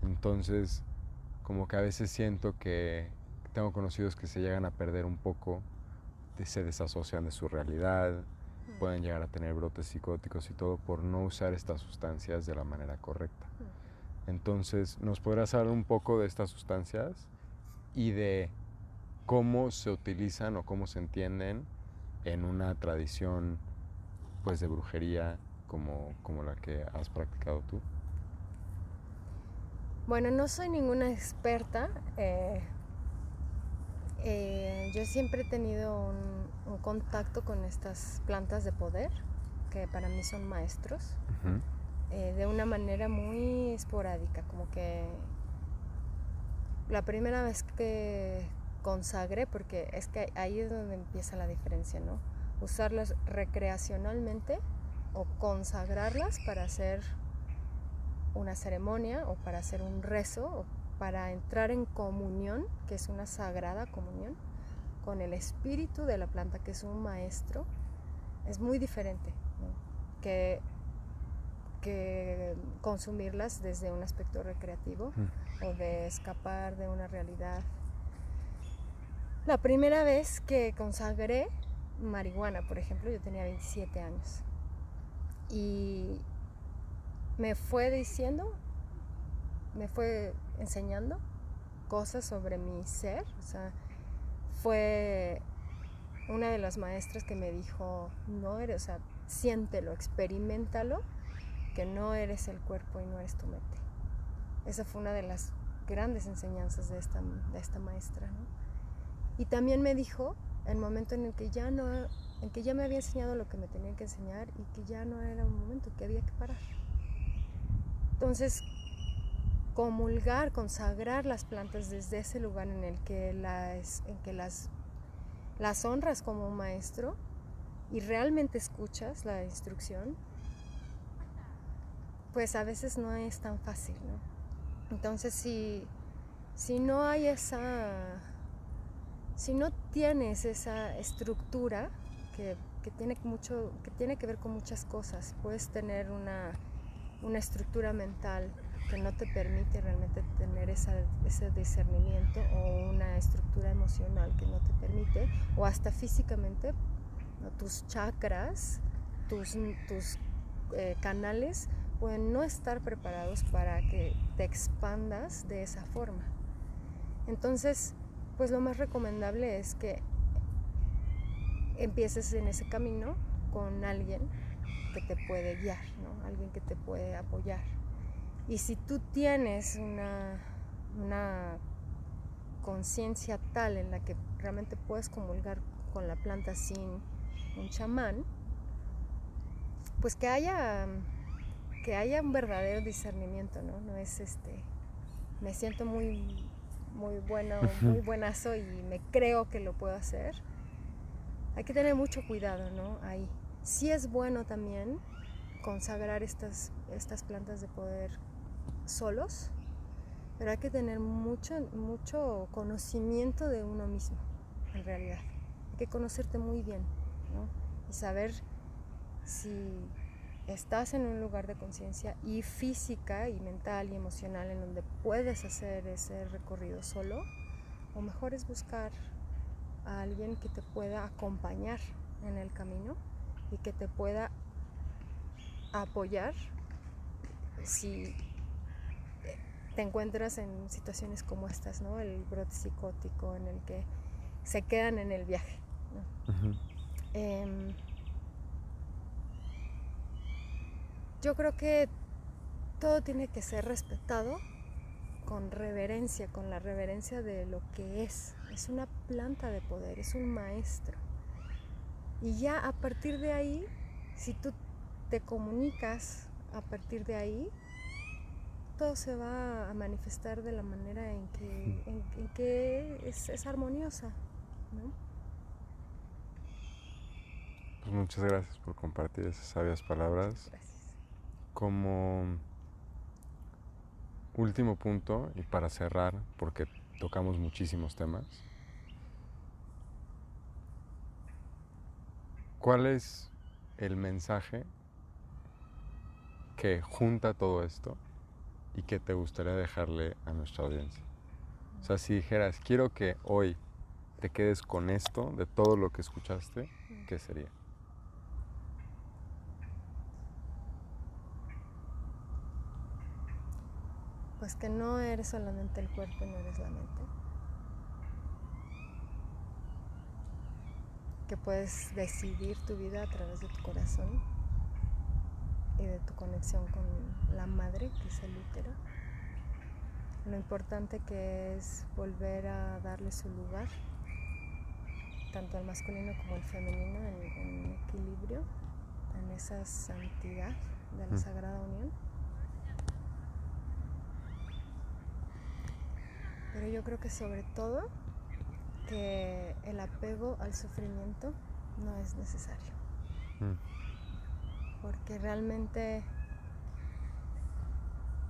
Mm. Entonces, como que a veces siento que tengo conocidos que se llegan a perder un poco, se desasocian de su realidad, pueden llegar a tener brotes psicóticos y todo por no usar estas sustancias de la manera correcta. Entonces, ¿nos podrás hablar un poco de estas sustancias y de cómo se utilizan o cómo se entienden en una tradición pues de brujería como, como la que has practicado tú? Bueno, no soy ninguna experta. Eh, eh, yo siempre he tenido un, contacto con estas plantas de poder, que para mí son maestros, eh, de una manera muy esporádica, como que la primera vez que consagré, porque es que ahí es donde empieza la diferencia, ¿no? Usarlas recreacionalmente o consagrarlas para hacer una ceremonia o para hacer un rezo para entrar en comunión, que es una sagrada comunión, con el espíritu de la planta, que es un maestro, es muy diferente que, que, consumirlas desde un aspecto recreativo o de escapar de una realidad. La primera vez que consagré marihuana, por ejemplo, yo tenía 27 años y me fue diciendo, me fue enseñando cosas sobre mi ser, o sea, fue una de las maestras que me dijo, no eres, o sea, siéntelo, experimentalo, que no eres el cuerpo y no eres tu mente. Esa fue una de las grandes enseñanzas de esta, de esta maestra. Y también me dijo, el momento en el que ya no, en que ya me había enseñado lo que me tenía que enseñar y que ya no era un momento, que había que parar. Entonces, comulgar, consagrar las plantas desde ese lugar en el que las, en que las, las honras como maestro y realmente escuchas la instrucción, pues a veces no es tan fácil. Entonces si, si no hay esa, si no tienes esa estructura que, que, tiene mucho, que tiene que ver con muchas cosas, puedes tener una, una estructura mental que no te permite realmente tener ese discernimiento o una estructura emocional que no te permite, o hasta físicamente, tus chakras, tus, eh, canales pueden no estar preparados para que te expandas de esa forma. Entonces, pues lo más recomendable es que empieces en ese camino con alguien que te puede guiar, ¿no? alguien que te puede apoyar. Y si tú tienes una, una conciencia tal en la que realmente puedes comulgar con la planta sin un chamán, pues que haya que haya un verdadero discernimiento, ¿no? No es este me siento muy muy bueno, muy buenazo y me creo que lo puedo hacer. Hay que tener mucho cuidado, ¿no? Ahí. Sí es bueno también consagrar estas, estas plantas de poder solos, pero hay que tener mucho, mucho conocimiento de uno mismo, en realidad. Hay que conocerte muy bien y saber si estás en un lugar de conciencia y física y mental y emocional en donde puedes hacer ese recorrido solo, o mejor es buscar a alguien que te pueda acompañar en el camino y que te pueda apoyar si te encuentras en situaciones como estas, ¿no? El brote psicótico en el que se quedan en el viaje. Em, yo creo que todo tiene que ser respetado con reverencia, con la reverencia de lo que es. Es una planta de poder, es un maestro. Y ya a partir de ahí, si tú te comunicas a partir de ahí, todo se va a manifestar de la manera en que, en, que es, armoniosa. Pues muchas gracias por compartir esas sabias palabras. Gracias. Como último punto, y para cerrar, porque tocamos muchísimos temas, ¿cuál es el mensaje que junta todo esto y qué te gustaría dejarle a nuestra audiencia? O sea, si dijeras, quiero que hoy te quedes con esto de todo lo que escuchaste, ¿qué sería? Pues que no eres solamente el cuerpo y no eres la mente. Que puedes decidir tu vida a través de tu corazón y de tu conexión con la madre, que es el útero. Lo importante que es volver a darle su lugar, tanto al masculino como al femenino, en, equilibrio, en esa santidad de la mm. Sagrada Unión. Pero yo creo que sobre todo que el apego al sufrimiento no es necesario. Mm porque realmente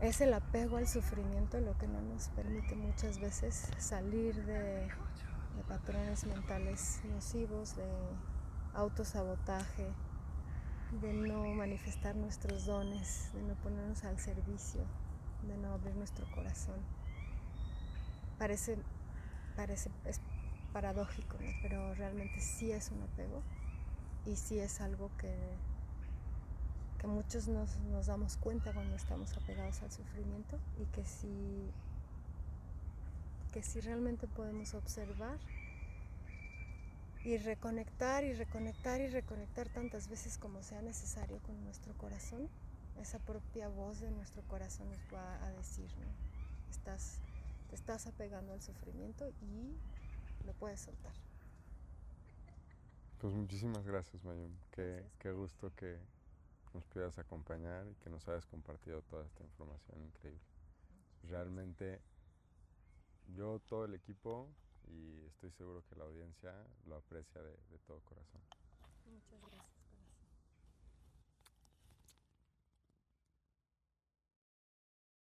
es el apego al sufrimiento lo que no nos permite muchas veces salir de, patrones mentales nocivos, de autosabotaje, de no manifestar nuestros dones, de no ponernos al servicio, de no abrir nuestro corazón. Parece, parece paradójico, pero realmente sí es un apego y sí es algo que, que muchos nos, nos damos cuenta cuando estamos apegados al sufrimiento y que si, que si realmente podemos observar y reconectar y reconectar y reconectar tantas veces como sea necesario con nuestro corazón, esa propia voz de nuestro corazón nos va a decir, ¿no? Estás, te estás apegando al sufrimiento y lo puedes soltar. Pues muchísimas gracias, Mayum. Qué, Gracias. qué gusto que nos puedas acompañar y que nos hayas compartido toda esta información increíble. Realmente yo, todo el equipo y estoy seguro que la audiencia lo aprecia de, de todo corazón. Muchas gracias.